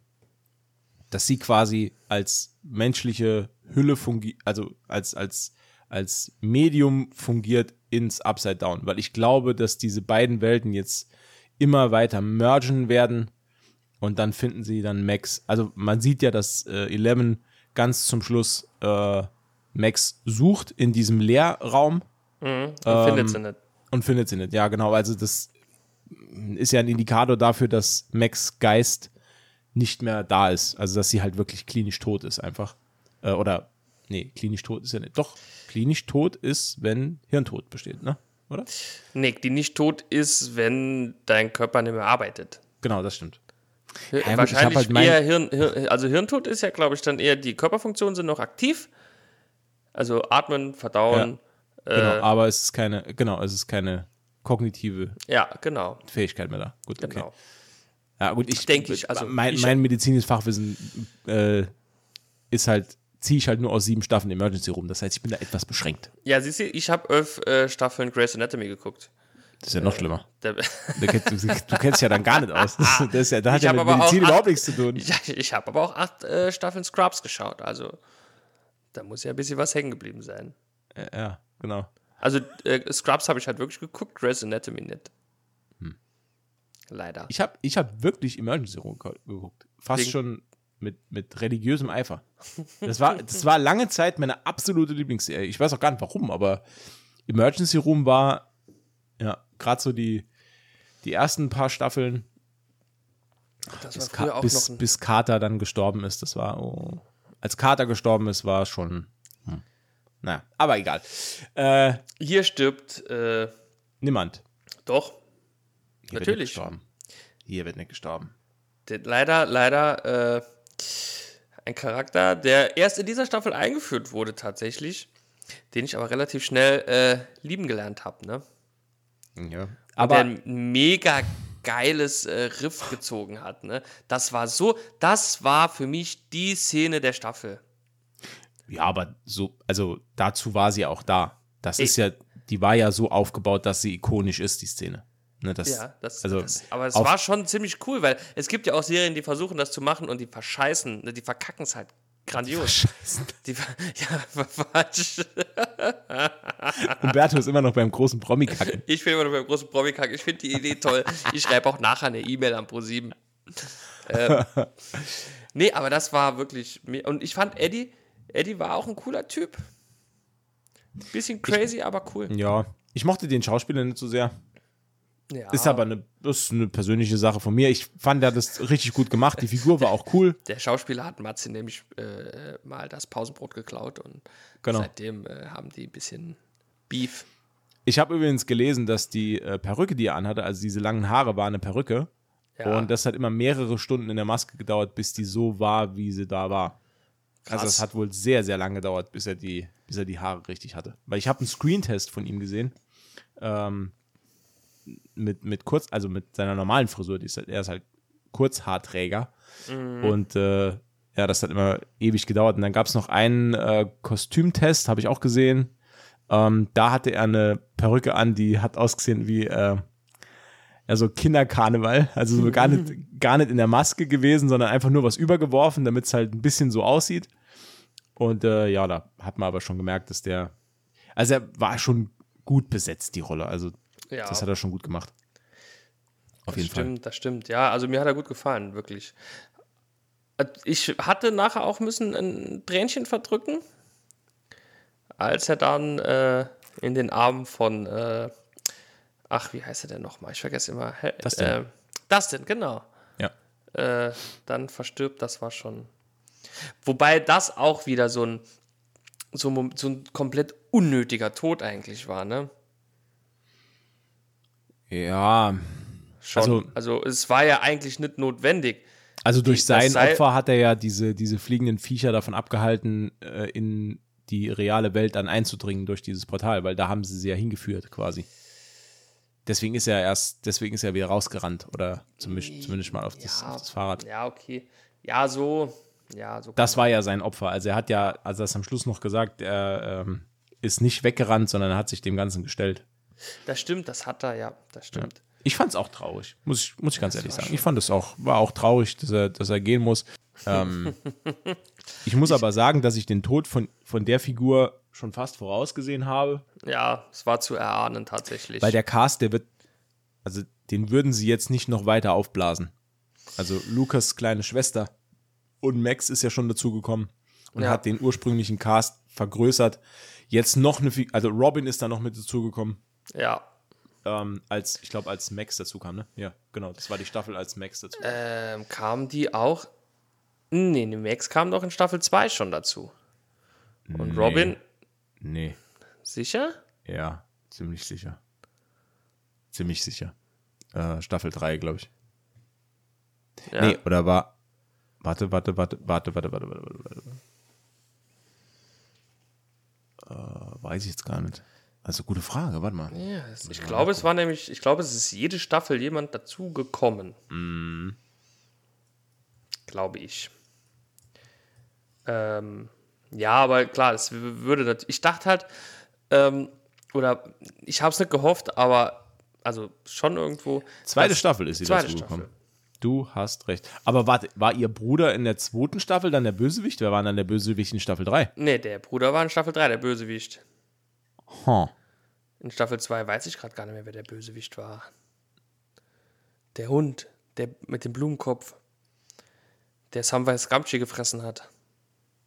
Dass sie quasi als menschliche Hülle fungiert, also als, als, als Medium fungiert ins Upside Down. Weil ich glaube, dass diese beiden Welten jetzt immer weiter mergen werden und dann finden sie dann Max. Also man sieht ja, dass äh, Eleven ganz zum Schluss äh, Max sucht in diesem Leerraum Und Ähm, findet sie nicht. und findet sie nicht. Ja, genau. Also das ist ja ein Indikator dafür, dass Max Geist nicht mehr da ist. Also dass sie halt wirklich klinisch tot ist einfach. Äh, oder, nee, klinisch tot ist ja nicht. Doch, klinisch tot ist, wenn Hirntod besteht, ne? Oder? Nee, die nicht tot ist, wenn dein Körper nicht mehr arbeitet. Genau, das stimmt. Hir- gut, ich hab Wahrscheinlich halt eher Hirn, Hirn, also Hirntod ist ja, glaube ich, dann eher die Körperfunktionen sind noch aktiv. Also atmen, verdauen. Genau, aber es ist keine, genau, es ist keine kognitive Ja, genau. Fähigkeit mehr da. Gut, okay. genau. Ja, gut, ich Denke ich, also mein, ich- mein medizinisches Fachwissen äh, ist halt, ziehe ich halt nur aus sieben Staffeln Emergency rum. Das heißt, ich bin da etwas beschränkt. Ja, siehst du, ich habe elf äh, Staffeln Grey's Anatomy geguckt. Das ist ja noch schlimmer. Der, Du, kennst- du, kennst ja dann gar nicht aus. Das, das ist ja, da hat Ich ja mit Medizin acht- überhaupt nichts zu tun. ich ich habe aber auch acht äh, Staffeln Scrubs geschaut. Also da muss ja ein bisschen was hängen geblieben sein. Ja, genau. Also äh, Scrubs habe ich halt wirklich geguckt, Grey's Anatomy nicht. Leider. Ich habe ich hab wirklich Emergency Room ge- geguckt. Fast Wegen- schon mit, mit religiösem Eifer. Das war, das war lange Zeit meine absolute Lieblingsserie. Ich weiß auch gar nicht warum, aber Emergency Room war ja gerade so die, die ersten paar Staffeln, das bis, Ka bis, bis Carter dann gestorben ist. Das war, oh. als Carter gestorben ist, war es schon. Hm. Naja, aber egal. Äh, Hier stirbt äh, niemand. doch. Hier Wird Natürlich. nicht gestorben. Hier wird nicht gestorben. Der, leider, leider äh, ein Charakter, der erst in dieser Staffel eingeführt wurde tatsächlich, den ich aber relativ schnell äh, lieben gelernt habe. Ne? Ja. Aber Aber der ein mega geiles äh, Riff gezogen hat. Ne? Das war so, das war für mich die Szene der Staffel. Ja, aber so, also dazu war sie auch da. Das ist ja, die war ja so aufgebaut, dass sie ikonisch ist, die Szene. Ne, das, Ja, das, also das, aber es war schon ziemlich cool, weil es gibt ja auch Serien, die versuchen das zu machen und die verscheißen, ne, die verkacken es halt grandios. Die, ja, falsch. Umberto ist immer noch beim großen Promi-Kacken. Ich bin immer noch beim großen Promi-Kack. Ich finde die Idee toll. Ich schreibe auch nachher eine E-Mail an Pro7. Ähm, nee, aber das war wirklich. Und ich fand Eddie, Eddie war auch ein cooler Typ. Bisschen crazy, aber cool. Ja, ich mochte den Schauspieler nicht so sehr. Ja, Ist aber eine, ist eine persönliche Sache von mir. Ich fand, er hat das richtig gut gemacht. Die Figur war auch cool. der Schauspieler hat Matze nämlich äh, mal das Pausenbrot geklaut und Genau. seitdem äh, haben die ein bisschen Beef. Ich habe übrigens gelesen, dass die äh, Perücke, die er anhatte, also diese langen Haare, war eine Perücke. Ja. Und das hat immer mehrere Stunden in der Maske gedauert, bis die so war, wie sie da war. Also Krass. es hat wohl sehr, sehr lange gedauert, bis er die, bis er die Haare richtig hatte. Weil ich habe einen Screentest von ihm gesehen. Ähm, mit, mit kurz, also mit seiner normalen Frisur, die ist halt, er ist halt Kurzhaarträger. Und äh, ja, das hat immer ewig gedauert. Und dann gab es noch einen äh, Kostümtest, habe ich auch gesehen. Ähm, da hatte er eine Perücke an, die hat ausgesehen wie äh, ja, so Kinderkarneval. Also so gar, nicht, gar nicht in der Maske gewesen, sondern einfach nur was übergeworfen, damit es halt ein bisschen so aussieht. Und äh, ja, da hat man aber schon gemerkt, dass der, also er war schon gut besetzt, die Rolle. Also Ja. das hat er schon gut gemacht. Auf jeden das Fall. stimmt, das stimmt. Ja, also mir hat er gut gefallen, wirklich. Ich hatte nachher auch müssen ein Tränchen verdrücken, als er dann äh, in den Armen von, äh, ach, wie heißt er denn nochmal? Ich vergesse immer. Hä- Dustin. Äh, Dustin, genau. Ja. Äh, dann verstirbt, das war schon. Wobei das auch wieder so ein, so, ein- so ein komplett unnötiger Tod eigentlich war, ne? Ja, Schon. Also- also es war ja eigentlich nicht notwendig. Also durch sein das Seil- Opfer hat er ja diese, diese fliegenden Viecher davon abgehalten, äh, in die reale Welt dann einzudringen durch dieses Portal, weil da haben sie sie ja hingeführt quasi. Deswegen ist er erst, deswegen ist er wieder rausgerannt oder zumindest, mal auf das, auf das Fahrrad. Ja, okay. Ja, so. Ja, so. Das war ja sein Opfer. Also er hat ja, also das am Schluss noch gesagt, er ähm, ist nicht weggerannt, sondern er hat sich dem Ganzen gestellt. Das stimmt, das hat er, ja, das stimmt. Ich fand es auch traurig, muss ich, muss ich ganz ehrlich war sagen. Ich fand es auch, war auch traurig, dass er, dass er gehen muss. Ähm, ich muss aber sagen, dass ich den Tod von, von der Figur schon fast vorausgesehen habe, Ja, es war zu erahnen tatsächlich. weil der Cast, der wird, also den würden sie jetzt nicht noch weiter aufblasen. Also Lukas kleine Schwester und Max ist ja schon dazugekommen und Ja. hat den ursprünglichen Cast vergrößert. Jetzt noch eine, also Robin ist da noch mit dazugekommen. ja. Ähm, als, ich glaube, als Max dazu kam, ne? Ja, genau. Das war die Staffel, als Max dazu kam. Ähm, kamen die auch. Nee, nee, Max kam doch in Staffel 2 schon dazu. Und Robin, Nee, sicher? ja, ziemlich sicher. Ziemlich sicher. Äh, Staffel 3, glaube ich. Ja. Nee, oder war. Warte, warte, warte, warte, warte, warte, warte, warte, warte. Äh, weiß ich jetzt gar nicht. Also gute Frage, warte mal. Ja, es- ich glaube, es war nämlich, ich glaube, es ist jede Staffel jemand dazugekommen. Mhm. Glaube ich. Ähm, ja, aber klar, es würde das, ich dachte halt, ähm, oder ich habe es nicht gehofft, aber also schon irgendwo. Zweite dass- Staffel ist sie zweite dazugekommen. Staffel. Du hast recht. Aber warte, war ihr Bruder in der zweiten Staffel dann der Bösewicht? Wer war dann der Bösewicht in Staffel 3? Nee, der Bruder war in Staffel 3 der Bösewicht. Huh. In Staffel 2 weiß ich gerade gar nicht mehr, wer der Bösewicht war. Der Hund, der mit dem Blumenkopf, der Samwise Gamgee gefressen hat.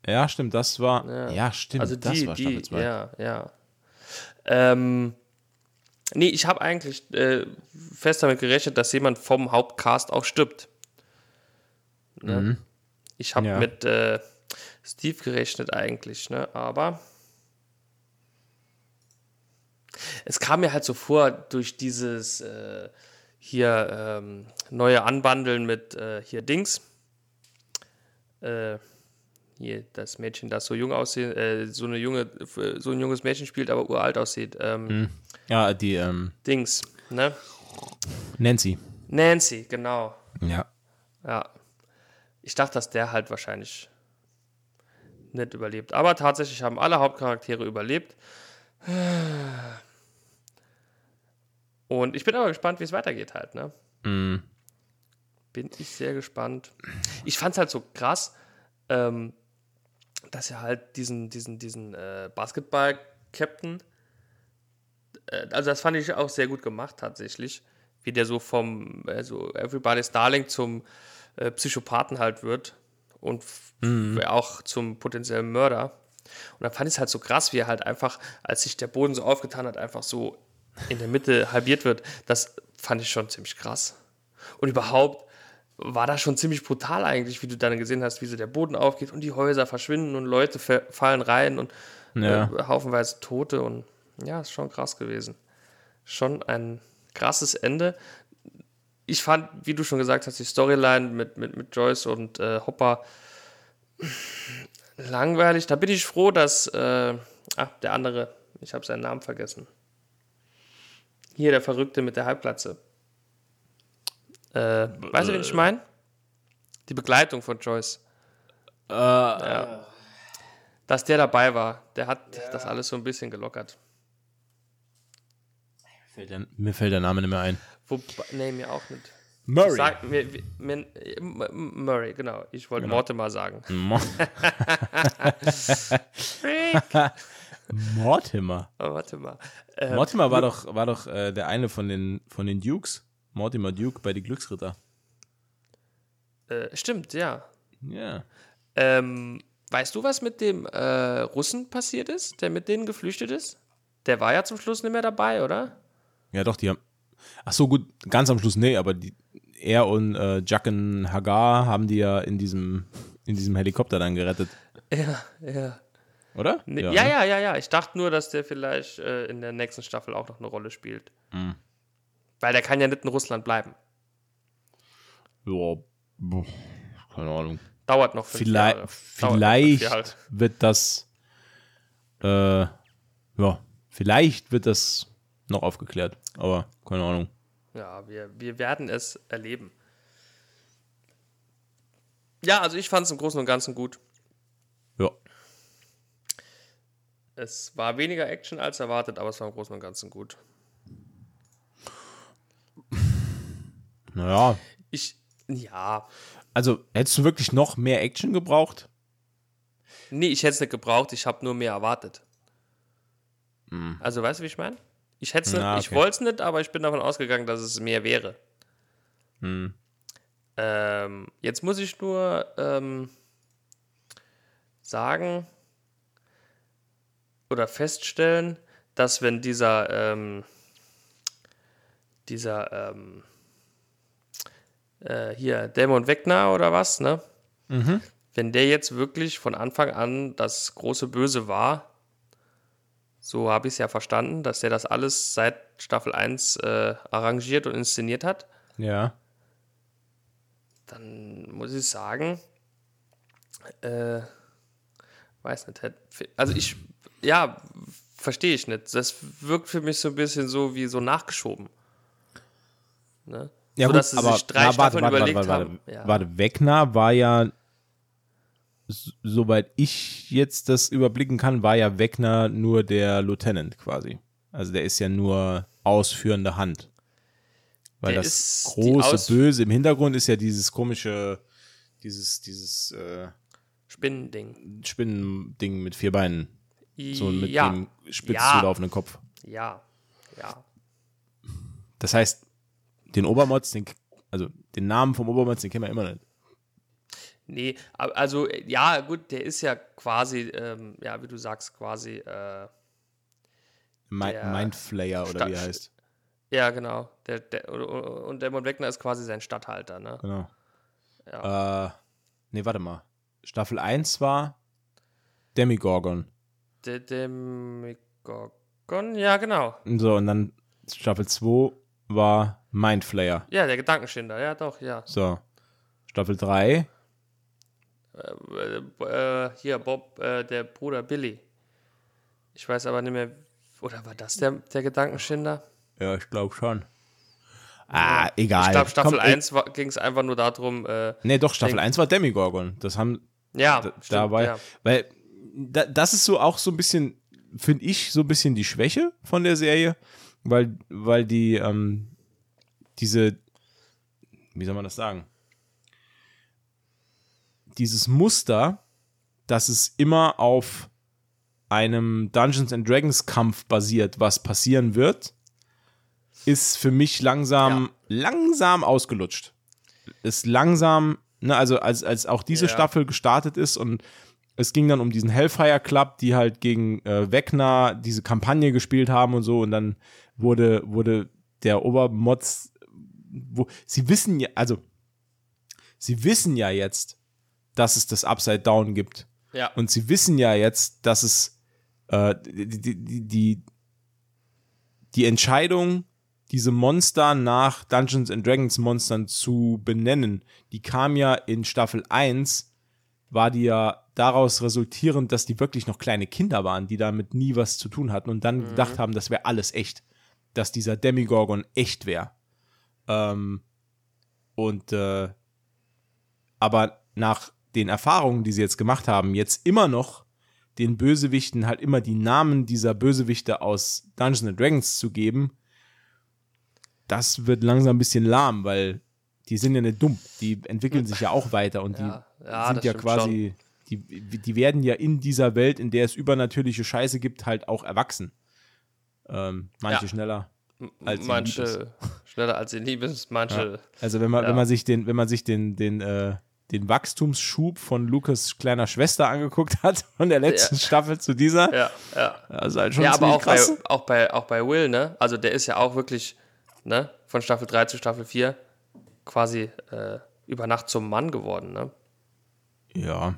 Ja, stimmt, das war. Ja, stimmt, Also das die, war die, Staffel 2. ja, ja. Ähm, nee, ich habe eigentlich äh, fest damit gerechnet, dass jemand vom Hauptcast auch stirbt. Ne? Ich habe Mhm. Ja. mit äh, Steve gerechnet eigentlich, ne? Aber es kam mir halt so vor durch dieses äh, hier ähm, neue Anbandeln mit äh, hier Dings. Äh, hier das Mädchen, das so jung aussieht, äh, so eine junge, so ein junges Mädchen spielt, aber uralt aussieht. Ähm, Ja, die ähm, Dings, ne? Nancy. Nancy, genau. Ja. Ja. Ich dachte, dass der halt wahrscheinlich nicht überlebt. Aber tatsächlich haben alle Hauptcharaktere überlebt. Und ich bin aber gespannt, wie es weitergeht halt, ne? Mhm. Bin ich sehr gespannt. Ich fand es halt so krass, ähm, dass er halt diesen, diesen, diesen äh, Basketball-Captain, äh, also das fand ich auch sehr gut gemacht tatsächlich, wie der so vom, also Everybody's Darling zum äh, Psychopathen halt wird und f- auch zum potenziellen Mörder. Und da fand ich es halt so krass, wie er halt einfach, als sich der Boden so aufgetan hat, einfach so in der Mitte halbiert wird. Das fand ich schon ziemlich krass. Und überhaupt war das schon ziemlich brutal eigentlich, wie du dann gesehen hast, wie so der Boden aufgeht und die Häuser verschwinden und Leute fa- fallen rein und Ja. äh, haufenweise Tote und ja, ist schon krass gewesen. Schon ein krasses Ende. Ich fand, wie du schon gesagt hast, die Storyline mit, mit, mit Joyce und äh, Hopper langweilig. Da bin ich froh, dass äh, ach, der andere, ich habe seinen Namen vergessen. Hier der Verrückte mit der Halbglatze. Äh, weißt du, wen ich meine? Die Begleitung von Joyce. Ja. Dass der dabei war, der hat das alles so ein bisschen gelockert. Fällt der, mir fällt der Name nicht mehr ein. Wobei, nee, mir auch nicht. Murray. Sag, mir, mir, M- Murray, genau. Ich wollte Mortimer sagen. Mo Mortimer. Aber warte mal. Äh, Mortimer war doch, war doch äh, der eine von den, von den Dukes. Mortimer Duke bei die Glücksritter. äh, stimmt, ja. Ja. Ähm, weißt du, was mit dem äh, Russen passiert ist, der mit denen geflüchtet ist? Der war ja zum Schluss nicht mehr dabei, oder? Ja, doch, die haben. Ach so, gut, ganz am Schluss, nee, aber die, er und äh, Jacken Hagar haben die ja in diesem, in diesem Helikopter dann gerettet, Ja, ja. oder? Nee, ja, ne? ja, ja, ja, Ich dachte nur, dass der vielleicht äh, in der nächsten Staffel auch noch eine Rolle spielt. Mhm. Weil der kann ja nicht in Russland bleiben. Ja, keine Ahnung. Dauert noch fünf Vielleicht, Jahre. Vielleicht Jahre. wird das, äh, ja, vielleicht wird das noch aufgeklärt, aber keine Ahnung. Ja, wir, wir werden es erleben. Ja, also ich fand es im Großen und Ganzen gut. Ja. Es war weniger Action als erwartet, aber es war im Großen und Ganzen gut. Naja, Ich, ja, also hättest du wirklich noch mehr Action gebraucht? nee, ich hätte es nicht gebraucht, ich habe nur mehr erwartet. Also, weißt du, wie ich meine? Ich hätte nicht, ich okay. wollte es nicht, aber ich bin davon ausgegangen, dass es mehr wäre. Hm. Ähm, jetzt muss ich nur ähm, sagen oder feststellen, dass wenn dieser ähm, dieser ähm, äh, hier Dämon Wegner oder was, ne? Wenn der jetzt wirklich von Anfang an das große Böse war, so habe ich es ja verstanden, dass der das alles seit Staffel 1 äh, arrangiert und inszeniert hat, Ja. dann muss ich sagen, äh, weiß nicht, also ich, ja, verstehe ich nicht. Das wirkt für mich so ein bisschen so wie so nachgeschoben. Ne? Ja, so, gut, dass sie aber sich drei na, Staffeln warte, überlegt warte, warte, haben. Warte, Ja. warte, Wegner war ja, soweit ich jetzt das überblicken kann, war ja Wegner nur der Lieutenant quasi. Also der ist ja nur ausführende Hand. Weil Der das große Böse im Hintergrund ist ja dieses komische, dieses, dieses äh, Spinnending. Spinnending mit vier Beinen. So mit ja. dem spitz Ja. zulaufenden Kopf. Ja. Ja. Das heißt, den Obermotz, den, also den Namen vom Obermotz, den kennen wir immer nicht. Nee, also, äh, ja, gut, der ist ja quasi, ähm, ja, wie du sagst, quasi, äh, Mi- Mindflayer oder wie er heißt. ja, genau. Der, der, und Dämon Wegner ist quasi sein Statthalter, ne? Genau. Äh, nee, warte mal. Staffel 1 war Demigorgon. Der Demigorgon, ja, genau. So, und dann Staffel 2 war Mindflayer. Ja, der Gedankenschinder, ja, doch, ja. So. Staffel 3, Äh, äh, hier, Bob, äh, der Bruder Billy. Ich weiß aber nicht mehr, oder war das der, der Gedankenschinder? ja, ich glaube schon. Ah, egal. Ich glaube, Staffel Komm, ey, 1 ging es einfach nur darum, äh, Nee, doch, Staffel 1 war Demigorgon. Das haben ja, da, stimmt, dabei. ja. Weil da, das ist so auch so ein bisschen, finde ich, so ein bisschen die Schwäche von der Serie, weil, weil die, ähm, diese, wie soll man das sagen? Dieses Muster, dass es immer auf einem Dungeons and Dragons Kampf basiert, was passieren wird, ist für mich langsam, langsam ausgelutscht. Ist langsam, ne, also als, als auch diese Ja. Staffel gestartet ist und es ging dann um diesen Hellfire Club, die halt gegen äh, Wegner diese Kampagne gespielt haben und so und dann wurde, wurde der Obermods, wo, sie wissen ja, also sie wissen ja jetzt, dass es das Upside Down gibt. Ja. Und sie wissen ja jetzt, dass es äh, die, die, die, die Entscheidung, diese Monster nach Dungeons and Dragons Monstern zu benennen, die kam ja in Staffel 1, war die ja daraus resultierend, dass die wirklich noch kleine Kinder waren, die damit nie was zu tun hatten und dann gedacht haben, das wäre alles echt. Dass dieser Demigorgon echt wäre. Ähm, und äh, aber nach den Erfahrungen, die sie jetzt gemacht haben, jetzt immer noch den Bösewichten halt immer die Namen dieser Bösewichte aus Dungeons and Dragons zu geben, das wird langsam ein bisschen lahm, weil die sind ja nicht dumm. Die entwickeln sich ja auch weiter und Ja, die ja, sind ja quasi, die, die werden ja in dieser Welt, in der es übernatürliche Scheiße gibt, halt auch erwachsen. Ähm, manche Ja. schneller als manche schneller als ihnen lieb ist, manche. Also wenn man, Ja. wenn man sich den, wenn man sich den, den, äh, den Wachstumsschub von Lukas kleiner Schwester angeguckt hat, von der letzten Staffel zu dieser, Ja, ja. ist halt schon Ja, aber auch bei, auch, bei, auch bei Will, ne? Also der ist ja auch wirklich, ne? Von Staffel 3 zu Staffel 4 quasi äh, über Nacht zum Mann geworden, ne? Ja.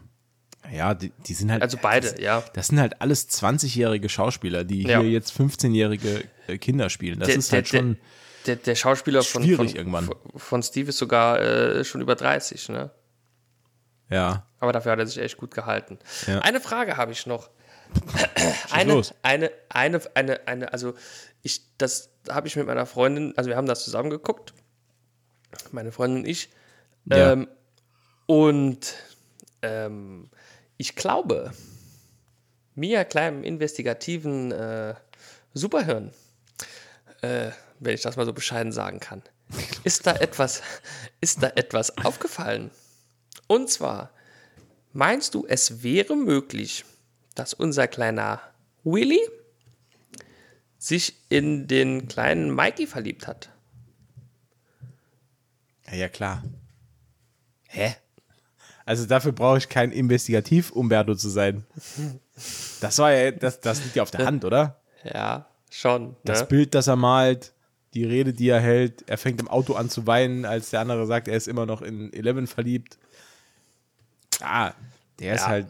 Ja, die, die sind halt. Also beide, das, ja. Das sind halt alles 20-jährige Schauspieler, die Ja. hier jetzt 15-jährige äh, Kinder spielen. Das Der- ist halt der- schon. Der, der Schauspieler von, von, Schwierig irgendwann. von, von Steve ist sogar äh, schon über 30, ne? Ja. Aber dafür hat er sich echt gut gehalten. Ja. Eine Frage habe ich noch. eine, los. eine, eine, eine, eine, also ich, das habe ich mit meiner Freundin, also wir haben das zusammen geguckt, meine Freundin und ich. Ja. Ähm, und ähm, ich glaube, mir kleinem investigativen äh, Superhirn, äh, wenn ich das mal so bescheiden sagen kann, ist da etwas, ist da etwas aufgefallen. Und zwar, meinst du, es wäre möglich, dass unser kleiner Willy sich in den kleinen Mikey verliebt hat? Ja, ja, klar. Hä? Also dafür brauche ich kein Investigativ-Umberto zu sein. Das war ja, das, das liegt ja auf der Hand, oder? Ja, schon. Das ne? Bild, das er malt, die Rede, die er hält, er fängt im Auto an zu weinen, als der andere sagt, er ist immer noch in Eleven verliebt. Ah, der ist Ja. halt,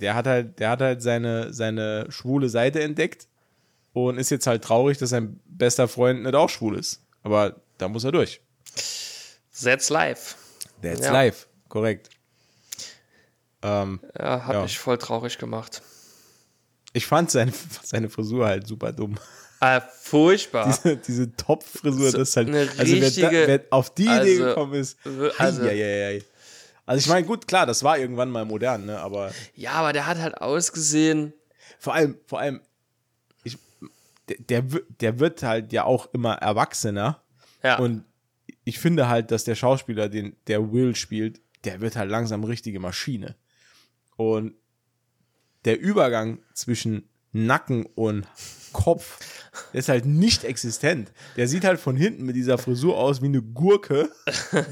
der hat halt, der hat halt seine, seine schwule Seite entdeckt und ist jetzt halt traurig, dass sein bester Freund nicht auch schwul ist. Aber da muss er durch. That's live. That's Ja. life, korrekt. Ähm, Ja, hat Ja. mich voll traurig gemacht. ich fand seine, seine Frisur halt super dumm. Ah, furchtbar. Diese, diese Top-Frisur, So das ist halt. eine also, wer, da, richtige- wer auf die Idee also, gekommen ist. also- Also, also ich meine, gut, klar, das war irgendwann mal modern, ne? Aber ja, aber der hat halt ausgesehen. vor allem, vor allem, ich, der, der, wi- der wird halt ja auch immer erwachsener. Ja, Und ich finde halt, dass der Schauspieler, den der Will spielt, der wird halt langsam richtige Maschine. Und der Übergang zwischen Nacken und Kopf, der ist halt nicht existent. Der sieht halt von hinten mit dieser Frisur aus wie eine Gurke,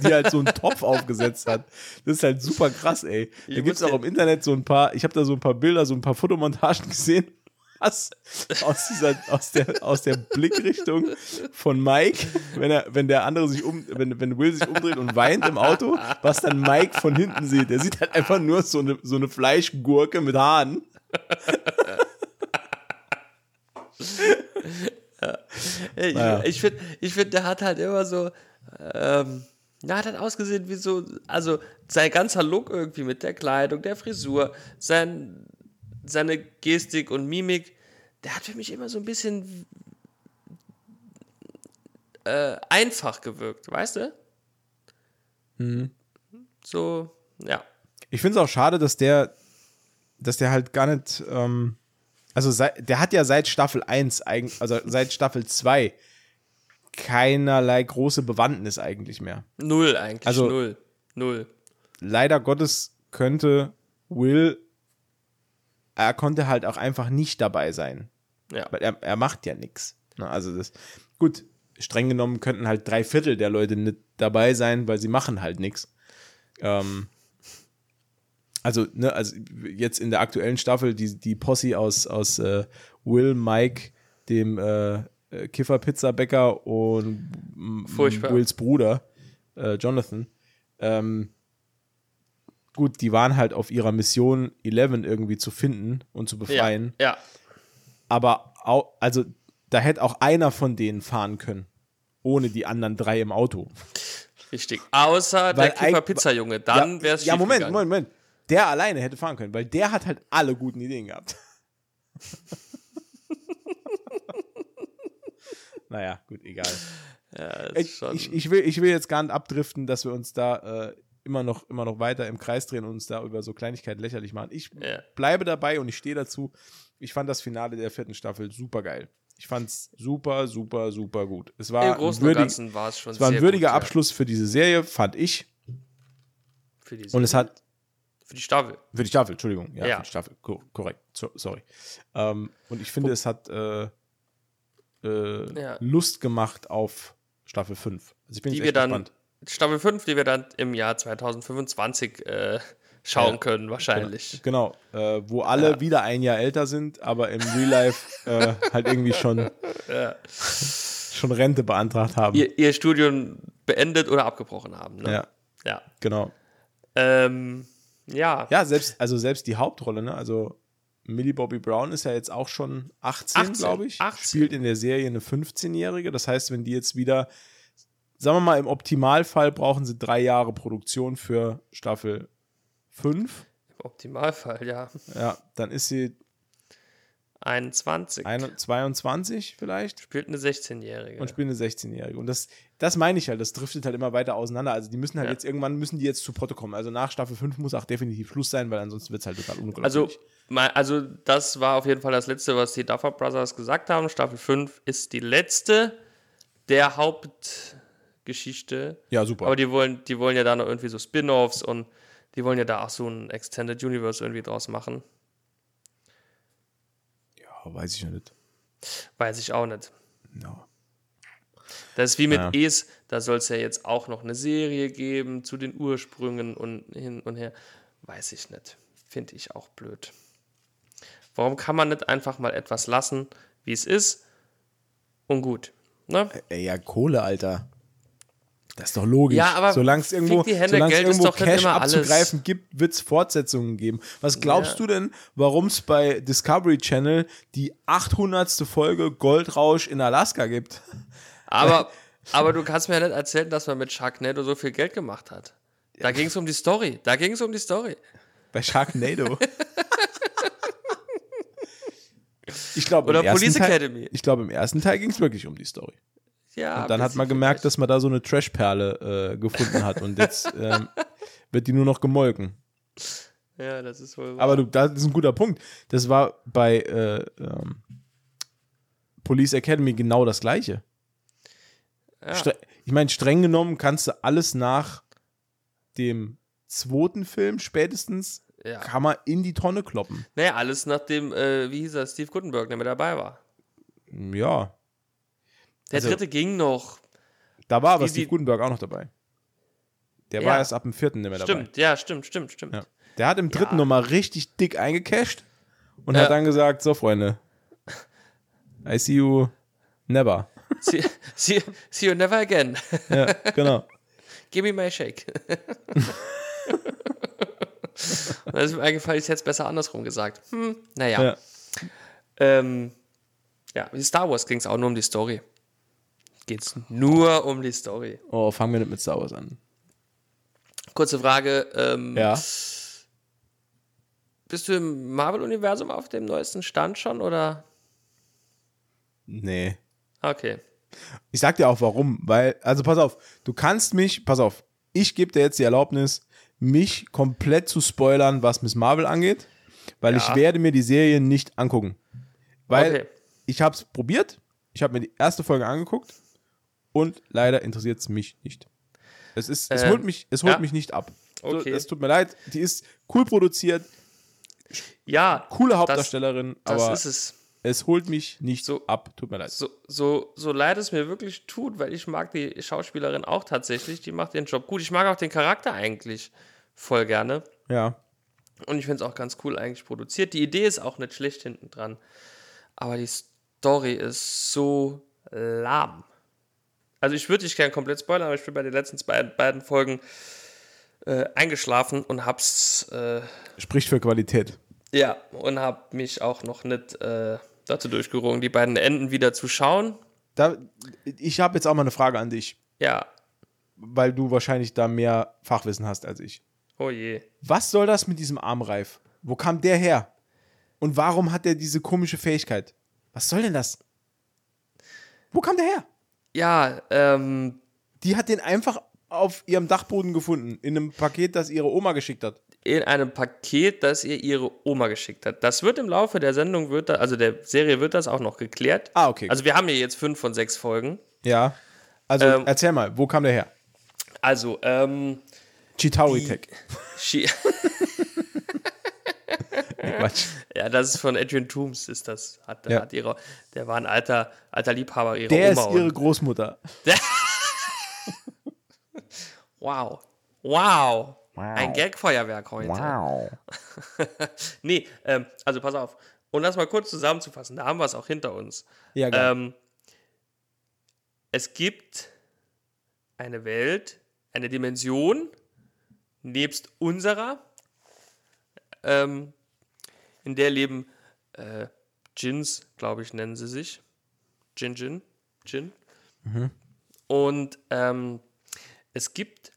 die halt so einen Topf aufgesetzt hat. Das ist halt super krass, ey. Da gibt es auch im Internet so ein paar, ich habe da so ein paar Bilder, so ein paar Fotomontagen gesehen. Was? Aus, dieser, aus, der, aus der Blickrichtung von Mike, wenn, er, wenn der andere sich um, wenn, wenn Will sich umdreht und weint im Auto, was dann Mike von hinten sieht. Der sieht halt einfach nur so eine, so eine Fleischgurke mit Haaren. Ich, naja. ich finde, ich find, der hat halt immer so. Ähm, der hat halt ausgesehen wie so. Also sein ganzer Look irgendwie mit der Kleidung, der Frisur, sein, seine Gestik und Mimik. Der hat für mich immer so ein bisschen. äh, einfach gewirkt, weißt du? Mhm. So, ja. Ich finde es auch schade, dass der, dass der halt gar nicht, ähm, also seit, der hat ja seit Staffel 1, eigen- also seit Staffel 2 keinerlei große Bewandtnis eigentlich mehr. Null eigentlich, Also- null. Null. Leider Gottes könnte Will, er konnte halt auch einfach nicht dabei sein. Ja. Weil er, er macht ja nichts. Also das, gut, streng genommen könnten halt drei Viertel der Leute nicht dabei sein, weil sie machen halt nichts. Ähm, also, ne, also jetzt in der aktuellen Staffel, die, die Posse aus, aus äh, Will, Mike, dem äh, äh, Kiffer-Pizzabäcker und Furchtbar. Wills Bruder, äh, Jonathan, ähm, gut, die waren halt auf ihrer Mission 11 irgendwie zu finden und zu Ja. befreien ja. aber au, also da hätte auch einer von denen fahren können, ohne die anderen drei im Auto. Richtig. Außer Weil der Kiefer eig- Pizza-Junge. Dann ja, wäre es Ja, Moment, Moment, Moment. Der alleine hätte fahren können, weil der hat halt alle guten Ideen gehabt. naja, gut, egal. Ja, Ich, ich, ich, will, ich will jetzt gar nicht abdriften, dass wir uns da äh, immer, noch, immer noch weiter im Kreis drehen und uns da über so Kleinigkeiten lächerlich machen. Ich Ja. bleibe dabei und ich stehe dazu. Ich fand das Finale der vierten Staffel super geil. Ich fand es super, super, super gut. Es war, Im ein Großen und würdig- Ganzen war es schon es war ein würdiger gut, ja, Abschluss für diese Serie, fand ich. Für die, Und es hat für die Staffel. für die Staffel, Entschuldigung, ja, Ja. für die Staffel, Ko korrekt, so, sorry. Ähm, und ich finde, es hat äh, äh, Ja. Lust gemacht auf Staffel 5. Also ich bin Die wir dann, gespannt. Staffel 5, die wir dann im Jahr 2025 äh, schauen Ja. können, wahrscheinlich. Genau, äh, wo alle wieder ein Jahr älter sind, aber im Real Life äh, halt irgendwie schon, schon Rente beantragt haben. Ihr, ihr Studium beendet oder abgebrochen haben. Ne? Ja, Ja. genau. Ähm, ja. Ja, selbst, also selbst die Hauptrolle, ne? Also Millie Bobby Brown ist ja jetzt auch schon 18, 18, glaube ich. 18. Spielt in der Serie eine 15-Jährige. Das heißt, wenn die jetzt wieder, sagen wir mal, im Optimalfall brauchen sie drei Jahre Produktion für Staffel 5. Im Optimalfall, ja. Ja, dann ist sie 21. ein- 22 vielleicht Spielt eine 16-Jährige. und spielt eine 16-Jährige. Und das, das meine ich halt, das driftet halt immer weiter auseinander. Also die müssen halt Ja. jetzt irgendwann, müssen die jetzt zu Potte kommen. Also nach Staffel 5 muss auch definitiv Schluss sein, weil ansonsten wird es halt total unglaublich. Also, also, das war auf jeden Fall das Letzte, was die Duffer Brothers gesagt haben. Staffel 5 ist die letzte der Hauptgeschichte. ja, super. Aber die wollen, die wollen ja da noch irgendwie so Spin-offs und die wollen ja da auch so ein Extended Universe irgendwie draus machen. Weiß ich nicht. Weiß ich auch nicht. Ja. Das ist wie mit Ja. Es, da soll es ja jetzt auch noch eine Serie geben zu den Ursprüngen und hin und her. Weiß ich nicht. Finde ich auch blöd. Warum kann man nicht einfach mal etwas lassen, wie es ist und gut? Ne? Ey, ja, Kohle, Alter. Das ist doch logisch. Ja, aber solange es irgendwo, die Hände, solange es irgendwo Cash immer alles. abzugreifen gibt, wird es Fortsetzungen geben. Was glaubst Ja. du denn, warum es bei Discovery Channel die 800. Folge Goldrausch in Alaska gibt? Aber, aber du kannst mir ja nicht erzählen, dass man mit Sharknado so viel Geld gemacht hat. Da ging es um die Story. Da ging es um die Story. Bei Sharknado. ich glaube, Oder Police Teil, Academy. Ich glaube, im ersten Teil ging es wirklich um die Story. Ja, Und dann hat man gemerkt, dass man da so eine Trashperle äh, gefunden hat. Und jetzt ähm, wird die nur noch gemolken. Ja, das ist wohl wahr. Aber du, das ist ein guter Punkt. Das war bei äh, ähm, Police Academy genau das Gleiche. ja. Ich meine, streng genommen kannst du alles nach dem zweiten Film spätestens Ja. kann man in die Tonne kloppen. Naja, alles nachdem, äh, wie hieß er, Steve Gutenberg, der mit dabei war. Ja, Der Also- dritte ging noch. da war aber Die- Steve Gutenberg auch noch dabei. Der Ja. war erst ab dem vierten nicht mehr dabei. Stimmt, ja, stimmt, stimmt, stimmt. Ja. Der hat im dritten Ja. nochmal richtig dick eingecasht und Ja. hat dann gesagt: So, Freunde, I see you never. See, see, see you never again. Ja, genau. Give me my shake. Das ist mir eingefallen, ich hätte es besser andersrum gesagt. Hm, naja. Ja. Ähm, ja, Star Wars ging es auch nur um die Story. Geht's nur um die Story. Oh, fangen wir nicht mit Star Wars an. Kurze Frage, ähm, Ja. bist du im Marvel-Universum auf dem neuesten Stand schon oder? Nee. Okay. Ich sag dir auch warum, weil, also pass auf, du kannst mich, pass auf, ich gebe dir jetzt die Erlaubnis, mich komplett zu spoilern, was Miss Marvel angeht, weil Ja. ich werde mir die Serie nicht angucken. Weil Okay. ich habe es probiert, ich habe mir die erste Folge angeguckt und leider interessiert es mich nicht. Es ist, es Ähm, holt mich, es holt ja. mich nicht ab. So, Okay. es tut mir leid, die ist cool produziert, Ja, coole Hauptdarstellerin, das aber ist es. es holt mich nicht So- ab. Tut mir leid. So, so, so leid es mir wirklich tut, weil ich mag die Schauspielerin auch tatsächlich, die macht ihren Job gut. Ich mag auch den Charakter eigentlich voll gerne. Ja. Und ich finde es auch ganz cool eigentlich produziert. Die Idee ist auch nicht schlecht hinten dran. Aber die Story ist so lahm. Also ich würde dich gern komplett spoilern, aber ich bin bei den letzten zwei, beiden Folgen äh, eingeschlafen und hab's äh, Spricht für Qualität. ja und hab mich auch noch nicht äh, dazu durchgerungen, die beiden Enden wieder zu schauen. Da, ich habe jetzt auch mal eine Frage an dich, Ja, weil du wahrscheinlich da mehr Fachwissen hast als ich. oh je. Was soll das mit diesem Armreif? Wo kam der her? Und warum hat der diese komische Fähigkeit? Was soll denn das? Wo kam der her? Ja, ähm, Die hat den einfach auf ihrem Dachboden gefunden, in einem Paket, das ihre Oma geschickt hat. in einem Paket, das ihr ihre Oma geschickt hat. Das wird im Laufe der Sendung, wird da, also der Serie wird das auch noch geklärt. Ah, okay. Also wir haben hier jetzt fünf von sechs Folgen. Ja. Also Ähm, erzähl mal, wo kam der her? Also, ähm, Chitauri Tech. Quatsch. ja, das ist von Adrian Toomes, ist das. Hat, Ja. hat ihre, der war ein alter, alter Liebhaber ihrer Der Oma. ist ihre und- Großmutter. wow. Wow. Ein Gagfeuerwerk heute. Wow. Nee, ähm, also pass auf. Um das mal kurz zusammenzufassen, da haben wir es auch hinter uns. Ja, geil. Ähm, es gibt eine Welt, eine Dimension, nebst unserer, ähm, in der leben äh, Djinns, glaube ich, nennen sie sich. Djinn, Djinn, Djinn. Und ähm, es gibt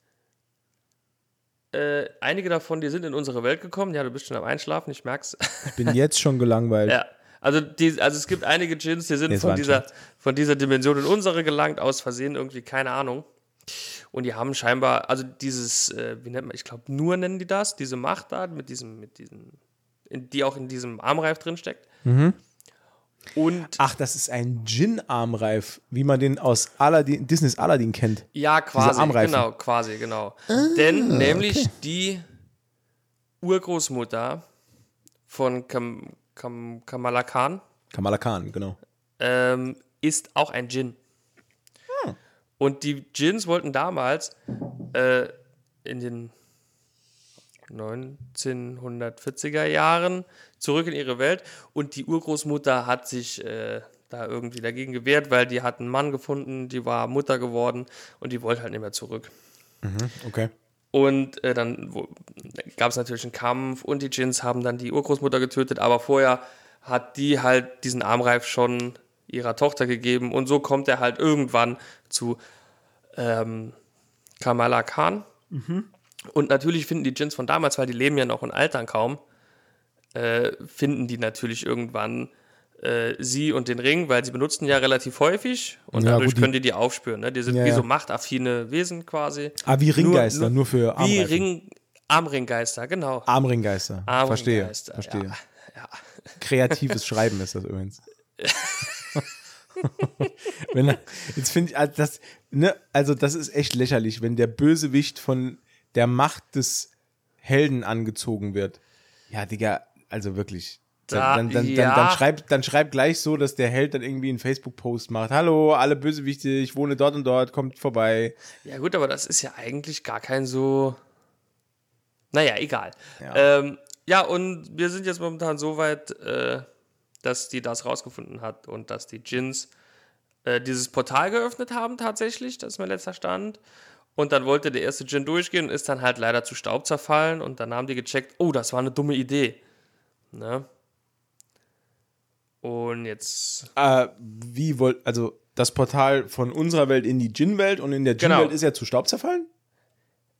äh, einige davon, die sind in unsere Welt gekommen. Ja, du bist schon am Einschlafen, ich merk's. Ich bin jetzt schon gelangweilt. Ja, also, die, also es gibt einige Djinns, die sind Nee, von dieser, von dieser Dimension in unsere gelangt, aus Versehen irgendwie, keine Ahnung. Und die haben scheinbar, also dieses, äh, wie nennt man, ich glaube, nur nennen die das, diese Macht da, mit diesem, mit diesem, die auch in diesem Armreif drinsteckt. Mhm. Und Ach, das ist ein Gin-Armreif, wie man den aus Aladdin, Disneys Aladdin kennt. ja, quasi, genau, quasi, genau. Denn nämlich die Urgroßmutter von Kam, Kam, Kamala Khan, Kamala Khan, genau. ähm, ist auch ein Djinn. Und die Djinns wollten damals äh, in den 1940er Jahren zurück in ihre Welt und die Urgroßmutter hat sich äh, da irgendwie dagegen gewehrt, weil die hat einen Mann gefunden, die war Mutter geworden und die wollte halt nicht mehr zurück. Okay. Und äh, dann gab es natürlich einen Kampf und die Djinns haben dann die Urgroßmutter getötet, aber vorher hat die halt diesen Armreif schon ihrer Tochter gegeben und so kommt er halt irgendwann zu ähm, Kamala Khan. Und natürlich finden die Djinns von damals, weil die leben ja noch und altern kaum, äh, finden die natürlich irgendwann äh, sie und den Ring, weil sie benutzen ja relativ häufig und Ja, dadurch gut, die- können die die aufspüren. Ne? Die sind Ja, wie so machtaffine Wesen quasi. Ah, wie Ringgeister, nur, für Wie Armreifen. Ring, Armringgeister, genau. Armringgeister. Verstehe. Armringgeister, Verstehe. Ja, ja. Kreatives Schreiben ist das übrigens. wenn, er- jetzt finde ich, also das, ne, also das ist echt lächerlich, wenn der Bösewicht von der Macht des Helden angezogen wird. Ja, Digga, also wirklich. Da- dann, dann, dann, ja. dann, schreib, dann schreib gleich so, dass der Held dann irgendwie einen Facebook-Post macht. Hallo, alle Bösewichte, ich wohne dort und dort, kommt vorbei. ja, gut, aber das ist ja eigentlich gar kein so. Naja, egal. Ja. Ähm, ja und wir sind jetzt momentan so weit, äh, dass die das rausgefunden hat und dass die Djinns äh, dieses Portal geöffnet haben, tatsächlich. Das ist mein letzter Stand. Und dann wollte der erste Djinn durchgehen und ist dann halt leider zu Staub zerfallen. Und dann haben die gecheckt, oh, das war eine dumme Idee. Ne? Und jetzt Äh, wie wollt, also das Portal von unserer Welt in die Djinn-Welt und in der Genau. Djinn-Welt ist er zu Staub zerfallen?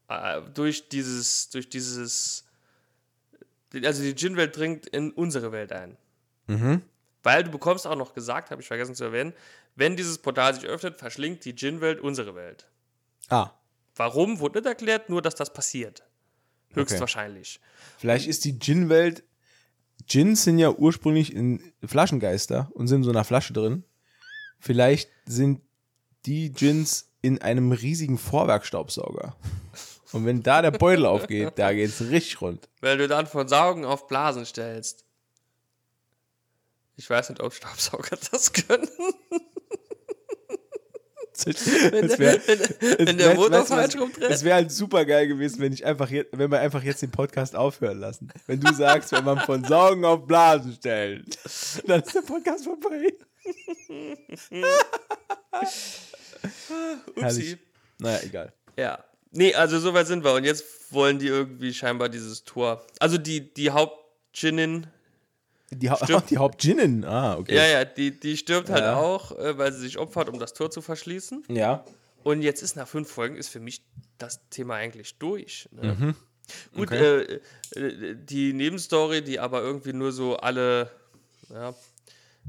äh, durch dieses, durch dieses, also die Djinn-Welt dringt in unsere Welt ein. Weil du bekommst auch noch gesagt, habe ich vergessen zu erwähnen, wenn dieses Portal sich öffnet, verschlingt die Djinn-Welt unsere Welt. Ah, Warum, wurde nicht erklärt, nur dass das passiert. Höchstwahrscheinlich. vielleicht ist die Djinn-Welt. Djinns sind ja ursprünglich in Flaschengeister und sind in so einer Flasche drin. Vielleicht sind die Djinns in einem riesigen Vorwerkstaubsauger. Und wenn da der Beutel aufgeht, da geht's richtig rund. Weil du dann von Saugen auf Blasen stellst. Ich weiß nicht, ob Staubsauger das können. Wenn der- wenn- wenn der Motor falsch rumdreht. Es wäre halt super geil gewesen, wenn ich einfach jetzt, wenn wir einfach jetzt den Podcast aufhören lassen. Wenn du sagst, wenn man von Saugen auf Blasen stellt, dann ist der Podcast vorbei. Upsi. Herrlich. Naja, egal. Ja. Nee, also soweit sind wir. Und jetzt wollen die irgendwie scheinbar dieses Tor. Also die, die Hauptginnin, Die, ha Stimmt. die Hauptginnen. Ah, okay. ja, ja, die, die stirbt halt Ja. auch, äh, weil sie sich opfert, um das Tor zu verschließen. Ja. Und jetzt ist nach fünf Folgen ist für mich das Thema eigentlich durch. Ne? Mhm. Gut, Okay. äh, äh, die Nebenstory, die aber irgendwie nur so alle, ja,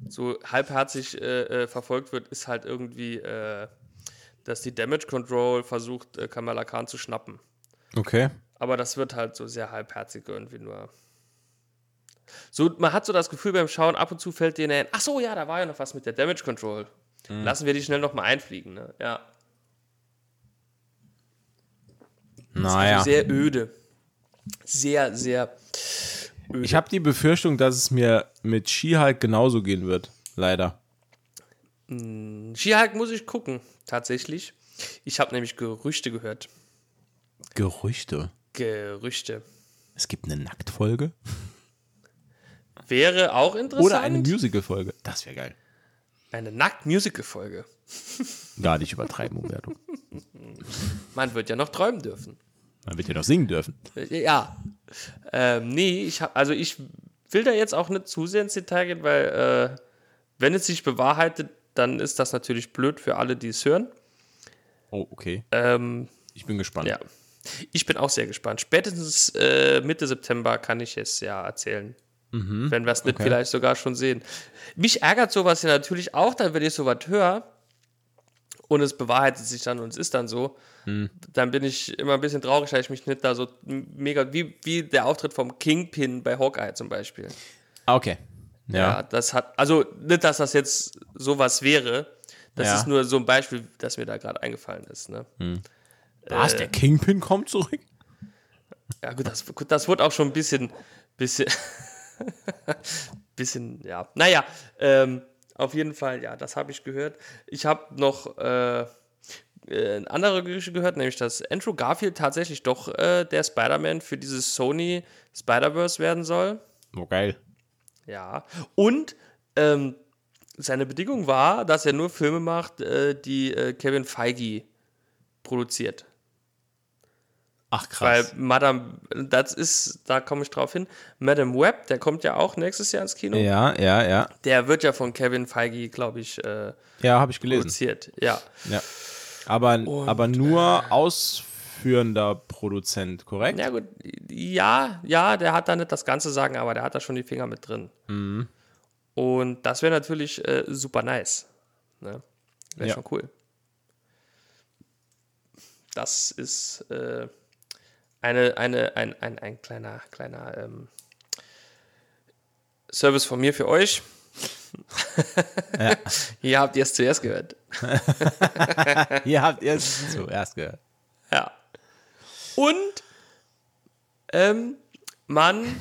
so halbherzig äh, äh, verfolgt wird, ist halt irgendwie, äh, dass die Damage Control versucht, Kamala Khan zu schnappen. Okay. Aber das wird halt so sehr halbherzig irgendwie nur. So, man hat so das Gefühl beim Schauen, ab und zu fällt denen ein, ach so, ja, da war ja noch was mit der Damage Control. Mhm. Lassen wir die schnell noch mal einfliegen, ne? Ja. Naja. Also sehr öde. Sehr, sehr öde. Ich habe die Befürchtung, dass es mir mit She-Hulk genauso gehen wird. Leider. She-Hulk muss ich gucken, tatsächlich. Ich habe nämlich Gerüchte gehört. Gerüchte. Gerüchte. Es gibt eine Nacktfolge. Wäre auch interessant. Oder eine Musical-Folge. Das wäre geil. eine Nackt-Musical-Folge. Gar nicht übertreiben, Umwertung. Man wird ja noch träumen dürfen. Man wird ja noch singen dürfen. Ja. Ähm, nee, ich hab, also ich will da jetzt auch nicht zu sehr ins Detail gehen, weil äh, wenn es sich bewahrheitet, dann ist das natürlich blöd für alle, die es hören. Oh, okay. Ähm, Ich bin gespannt. ja. Ich bin auch sehr gespannt. Spätestens äh, Mitte September kann ich es ja erzählen. Wenn wir es nicht okay. vielleicht sogar schon sehen. Mich ärgert sowas ja natürlich auch, dann, wenn ich sowas höre und es bewahrheitet sich dann und es ist dann so, dann bin ich immer ein bisschen traurig, weil ich mich nicht da so mega, wie, wie der Auftritt vom Kingpin bei Hawkeye zum Beispiel. Ah, Okay. Ja. Ja. das hat, also nicht, dass das jetzt sowas wäre, das Ja. ist nur so ein Beispiel, das mir da gerade eingefallen ist. Ne? Was? Der Kingpin kommt zurück? Ja, gut, das, gut, das wurde auch schon ein bisschen, bisschen, bisschen, ja. Naja, ähm, auf jeden Fall, ja, das habe ich gehört. Ich habe noch äh, äh, andere Gerüchte gehört, nämlich, dass Andrew Garfield tatsächlich doch äh, der Spider-Man für dieses Sony Spider-Verse werden soll. Oh, geil. Ja. Und ähm, seine Bedingung war, dass er nur Filme macht, äh, die äh, Kevin Feige produziert. Ach, Weil krass. Madame, das ist, da komme ich drauf hin, Madame Web, der kommt ja auch nächstes Jahr ins Kino. ja, ja, ja. Der wird ja von Kevin Feige, glaube ich, äh, Ja, habe ich gelesen. produziert. Ja. Ja. Aber, Und, aber nur ausführender Produzent, korrekt? Ja, gut. Ja, ja, der hat da nicht das Ganze sagen, aber der hat da schon die Finger mit drin. Mhm. Und das wäre natürlich äh, super nice. Ne? Wäre Ja. schon cool. Das ist äh, eine, eine, ein, ein, ein kleiner, kleiner ähm, Service von mir für euch. Hier habt ihr es zuerst gehört. Ihr habt es zuerst gehört. Ja. Und ähm, man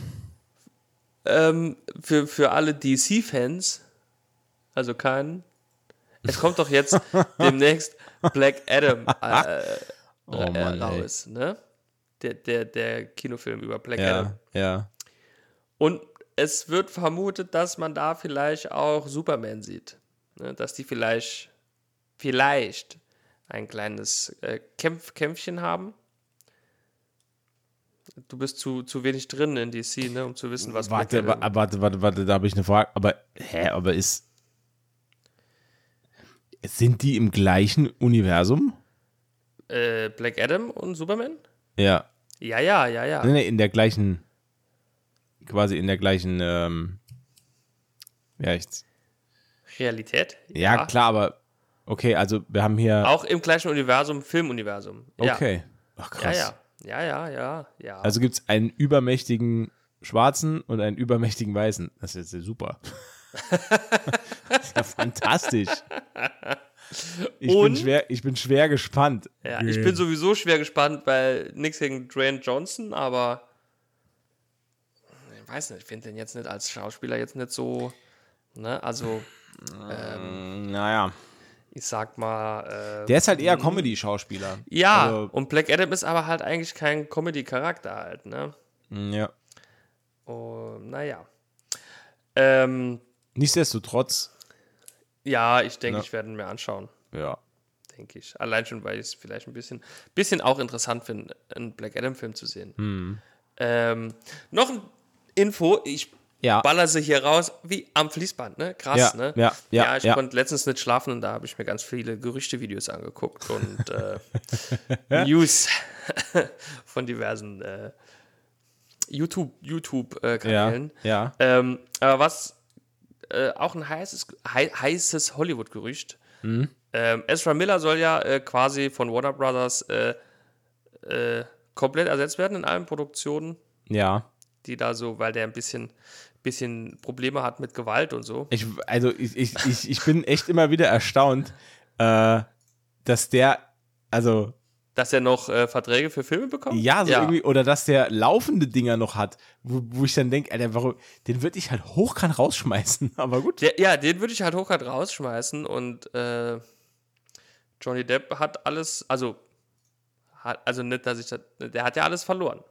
ähm, für, für alle DC-Fans, also kein, es kommt doch jetzt demnächst Black Adam äh, Oh äh, Mann, ey. raus, ne? Der, der, der Kinofilm über Black Adam. Ja, ja. Und es wird vermutet, dass man da vielleicht auch Superman sieht. Ne? Dass die vielleicht, vielleicht ein kleines äh, Kämpf Kämpfchen haben. Du bist zu, zu wenig drin in DC, ne, um zu wissen, was Warte, Black wa- Adam- warte, warte, warte, da habe ich eine Frage. Aber, hä, aber ist. Sind die im gleichen Universum? äh, Black Adam und Superman? Ja. Ja, ja, ja, ja. Nee, nee, in der gleichen. Quasi in der gleichen. Ähm, Ja, echt. Realität. Ja, klar, aber okay, also wir haben hier. Auch im gleichen Universum, Filmuniversum. Ja. Okay. Ach, Ja, krass. ja. Ja, ja, ja, ja. Also gibt es einen übermächtigen Schwarzen und einen übermächtigen Weißen. Das ist ja super. das ist ja fantastisch. Ich bin, Und- schwer, ich bin schwer gespannt. ja, ich bin sowieso schwer gespannt, weil nichts gegen Dwayne Johnson, aber ich weiß nicht, ich finde den jetzt nicht als Schauspieler jetzt nicht so, ne, also Naja. ich sag mal, äh, Der ist halt eher Comedy-Schauspieler. ja, Also, und Black Adam ist aber halt eigentlich kein Comedy-Charakter halt, ne, ja. und naja. Ähm, Nichtsdestotrotz, ja, ich denke, Ja. ich werde ihn mir anschauen. ja. denke ich. Allein schon, weil ich es vielleicht ein bisschen, bisschen auch interessant finde, einen Black Adam-Film zu sehen. Hm. Ähm, noch ein Info, ich Ja. baller sie hier raus wie am Fließband, ne? Krass, Ja, ne? ja, ja, ich ja. konnte letztens nicht schlafen und da habe ich mir ganz viele Gerüchte-Videos angeguckt und äh, News von diversen äh, YouTube, YouTube äh, Ja. Ja. Ähm, aber was äh, auch ein heißes, hei heißes Hollywood-Gerücht. Mhm. Ähm, Ezra Miller soll ja äh, quasi von Warner Brothers äh, äh, komplett ersetzt werden in allen Produktionen, Ja. die da so, weil der ein bisschen, bisschen Probleme hat mit Gewalt und so. Ich, also ich, ich, ich, ich bin echt immer wieder erstaunt, äh, dass der, also Dass er noch äh, Verträge für Filme bekommt? ja, so irgendwie, oder dass der laufende Dinger noch hat, wo, wo ich dann denke, Alter, warum, den würde ich halt hochkant rausschmeißen, aber gut. Der, ja, den würde ich halt hochkant rausschmeißen und äh, Johnny Depp hat alles, also, hat, also nicht, dass ich das, der hat ja alles verloren.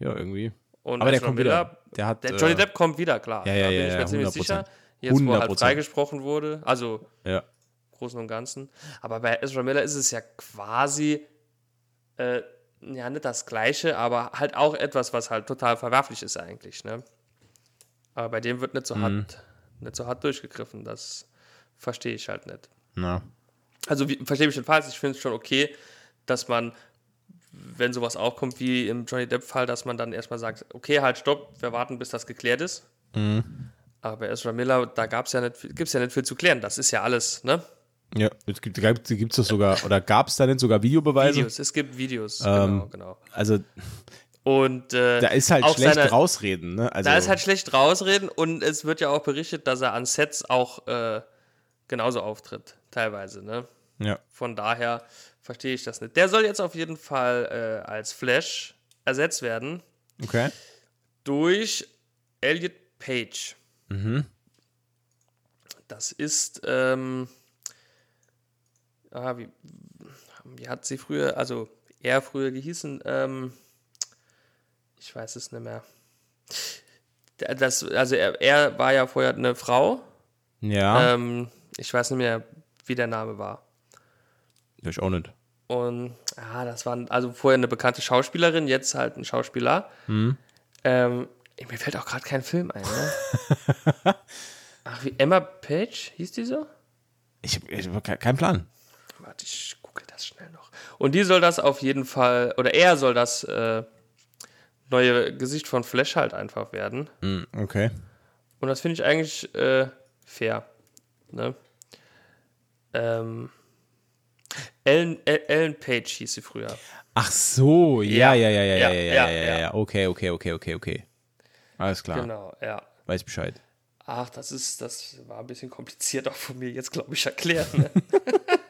Ja, irgendwie. Und Aber der kommt Miller, wieder. Der hat, Der Johnny äh, Depp kommt wieder, klar. ja, ja, da bin ja, ich mir ja, ziemlich 100%. sicher. Jetzt, wo er halt 100%. freigesprochen wurde, also Ja. Großen und Ganzen. Aber bei Ezra Miller ist es ja quasi, äh, ja, nicht das Gleiche, aber halt auch etwas, was halt total verwerflich ist eigentlich, ne? Aber bei dem wird nicht so, Mhm. hart, nicht so hart durchgegriffen. Das verstehe ich halt nicht. Na. Also wie- verstehe nicht falsch, ich finde es schon okay, dass man, wenn sowas aufkommt wie im Johnny Depp-Fall, dass man dann erstmal sagt, okay, halt, stopp, wir warten, bis das geklärt ist. Aber bei Ezra Miller, da gab's ja nicht, gibt's ja nicht viel zu klären. Das ist ja alles, ne? Ja, es gibt es gibt's doch sogar, oder gab es da denn sogar Videobeweise? Videos, es gibt Videos, Ähm, genau, genau. Also, Und äh, da ist halt schlecht seine- rausreden, ne? Also, Da ist halt schlecht rausreden und es wird ja auch berichtet, dass er an Sets auch äh, genauso auftritt, teilweise, ne? ja. Von daher verstehe ich das nicht. Der soll jetzt auf jeden Fall äh, als Flash ersetzt werden Okay. durch Elliot Page. Mhm. Das ist, ähm, ah, wie, wie hat sie früher, also er früher gehießen, ähm, ich weiß es nicht mehr. Das, also er, er war ja vorher eine Frau, Ja, ähm, ich weiß nicht mehr, wie der Name war. ich auch nicht. Und ah, das war also vorher eine bekannte Schauspielerin, jetzt halt ein Schauspieler. Mhm. Ähm, mir fällt auch gerade kein Film ein, ne? Ach, wie Emma Page, hieß die so? Ich, ich habe ke- keinen Plan. Warte, ich gucke das schnell noch. Und die soll das auf jeden Fall, oder er soll das äh, neue Gesicht von Flash halt einfach werden. Hm, okay. Und das finde ich eigentlich äh, fair. Ne? Ähm, Ellen, El- Ellen Page hieß sie früher. Ach so, ja, ja, ja, ja, ja, Ja, ja, ja, ja, ja, ja. ja. Okay, okay, okay, okay, okay. Alles klar, Genau, ja. weiß Bescheid. Ach, das ist, das war ein bisschen kompliziert auch von mir jetzt, glaube ich, erklärt. Ne?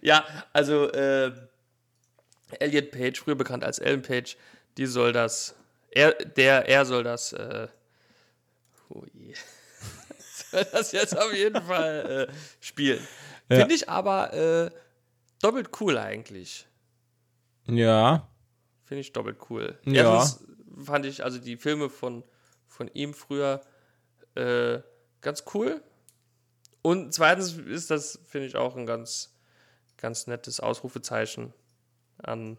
ja, also äh, Elliot Page, früher bekannt als Ellen Page, die soll das, er, der, er soll das, äh, oh je, soll das jetzt auf jeden Fall äh, spielen. Ja. Finde ich aber äh, doppelt cool eigentlich. Ja, Finde ich doppelt cool. Ja. Erstens fand ich also die Filme von, von ihm früher äh, ganz cool. Und zweitens ist das, finde ich, auch ein ganz, ganz nettes Ausrufezeichen an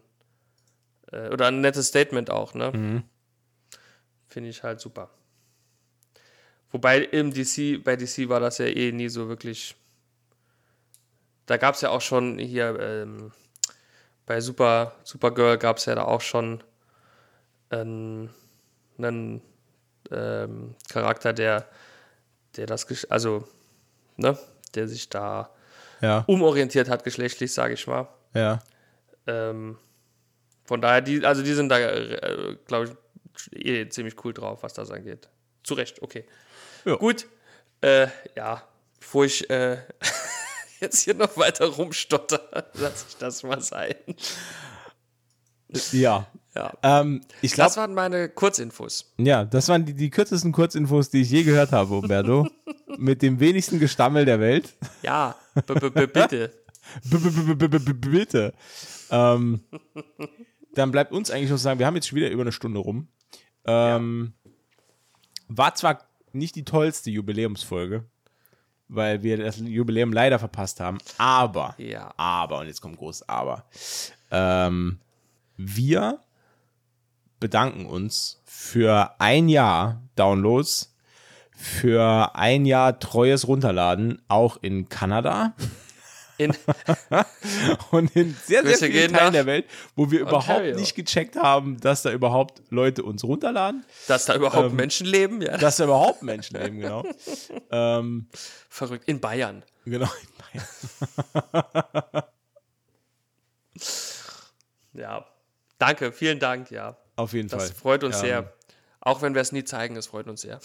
äh, oder ein nettes Statement auch, ne? Finde ich halt super. Wobei im DC, bei DC war das ja eh nie so wirklich. Da gab es ja auch schon hier ähm, bei Super, Supergirl gab es ja da auch schon einen, einen ähm, Charakter, der, der das, also, ne, der sich da Ja, umorientiert hat, geschlechtlich, sage ich mal. ja. Ähm, von daher, die, also die sind da, äh, glaube ich, eh ziemlich cool drauf, was das angeht. Zu Recht, okay. Ja. Gut, äh, ja, bevor ich äh, jetzt hier noch weiter rumstotter, lasse ich das mal sein. Ja. Ja. Ähm, ich glaube, Das waren meine Kurzinfos. ja, das waren die, die kürzesten Kurzinfos, die ich je gehört habe, Umberto. Mit dem wenigsten Gestammel der Welt. Ja, b -b -b bitte. Bitte. Ähm, dann bleibt uns eigentlich noch sagen, wir haben jetzt schon wieder über eine Stunde rum. Ähm, War zwar nicht die tollste Jubiläumsfolge, weil wir das Jubiläum leider verpasst haben, aber, Ja. aber, und jetzt kommt groß Aber, ähm, wir bedanken uns für ein Jahr Downloads, für ein Jahr treues Runterladen, auch in Kanada In, und in sehr, sehr Grüße vielen Teilen der Welt, wo wir überhaupt Ontario. nicht gecheckt haben, dass da überhaupt Leute uns runterladen, dass da überhaupt Menschen leben, ja. dass da überhaupt Menschen leben, genau. ähm, Verrückt. In Bayern. genau. Ja. Danke, vielen Dank, ja. Auf jeden Das Fall. freut uns Ähm, sehr. Auch wenn wir es nie zeigen, es freut uns sehr.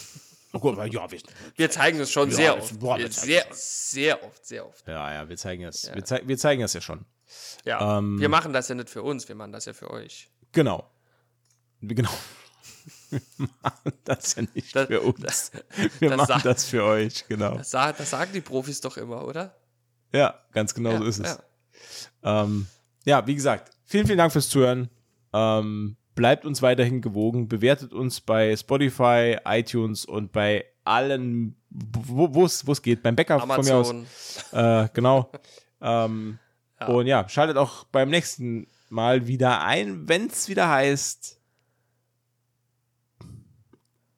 Oh gut, ja, wir, Wir zeigen es schon Ja, sehr das- oft. boah, sehr, sehr oft, sehr oft. ja, ja, wir zeigen es. Wir, zei wir zeigen es ja schon. Ja. Ähm, wir machen das ja nicht für uns, wir machen das ja für euch. Genau. Genau. Wir machen das ja nicht Das- für uns. Wir das machen sagt- das für euch, genau. Das, das sagen die Profis doch immer, oder? Ja, ganz genau ja, so ist es. Ja. Ähm, ja, wie gesagt, vielen, vielen Dank fürs Zuhören. Ähm, bleibt uns weiterhin gewogen. Bewertet uns bei Spotify, iTunes und bei allen, wo es geht. Beim Bäcker von mir aus. Amazon. Äh, genau. ähm, Ja. Und ja, schaltet auch beim nächsten Mal wieder ein, wenn es wieder heißt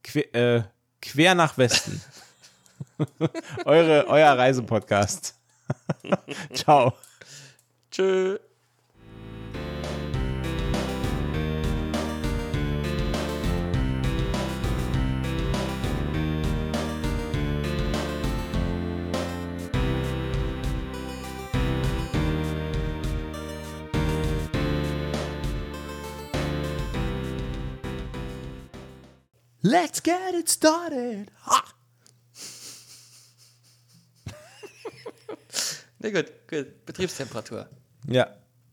que, äh, Quer nach Westen. Eure, euer Reisepodcast. Ciao. Tschö. Let's get it started. Ha! Na gut, gut. Betriebstemperatur. Ja.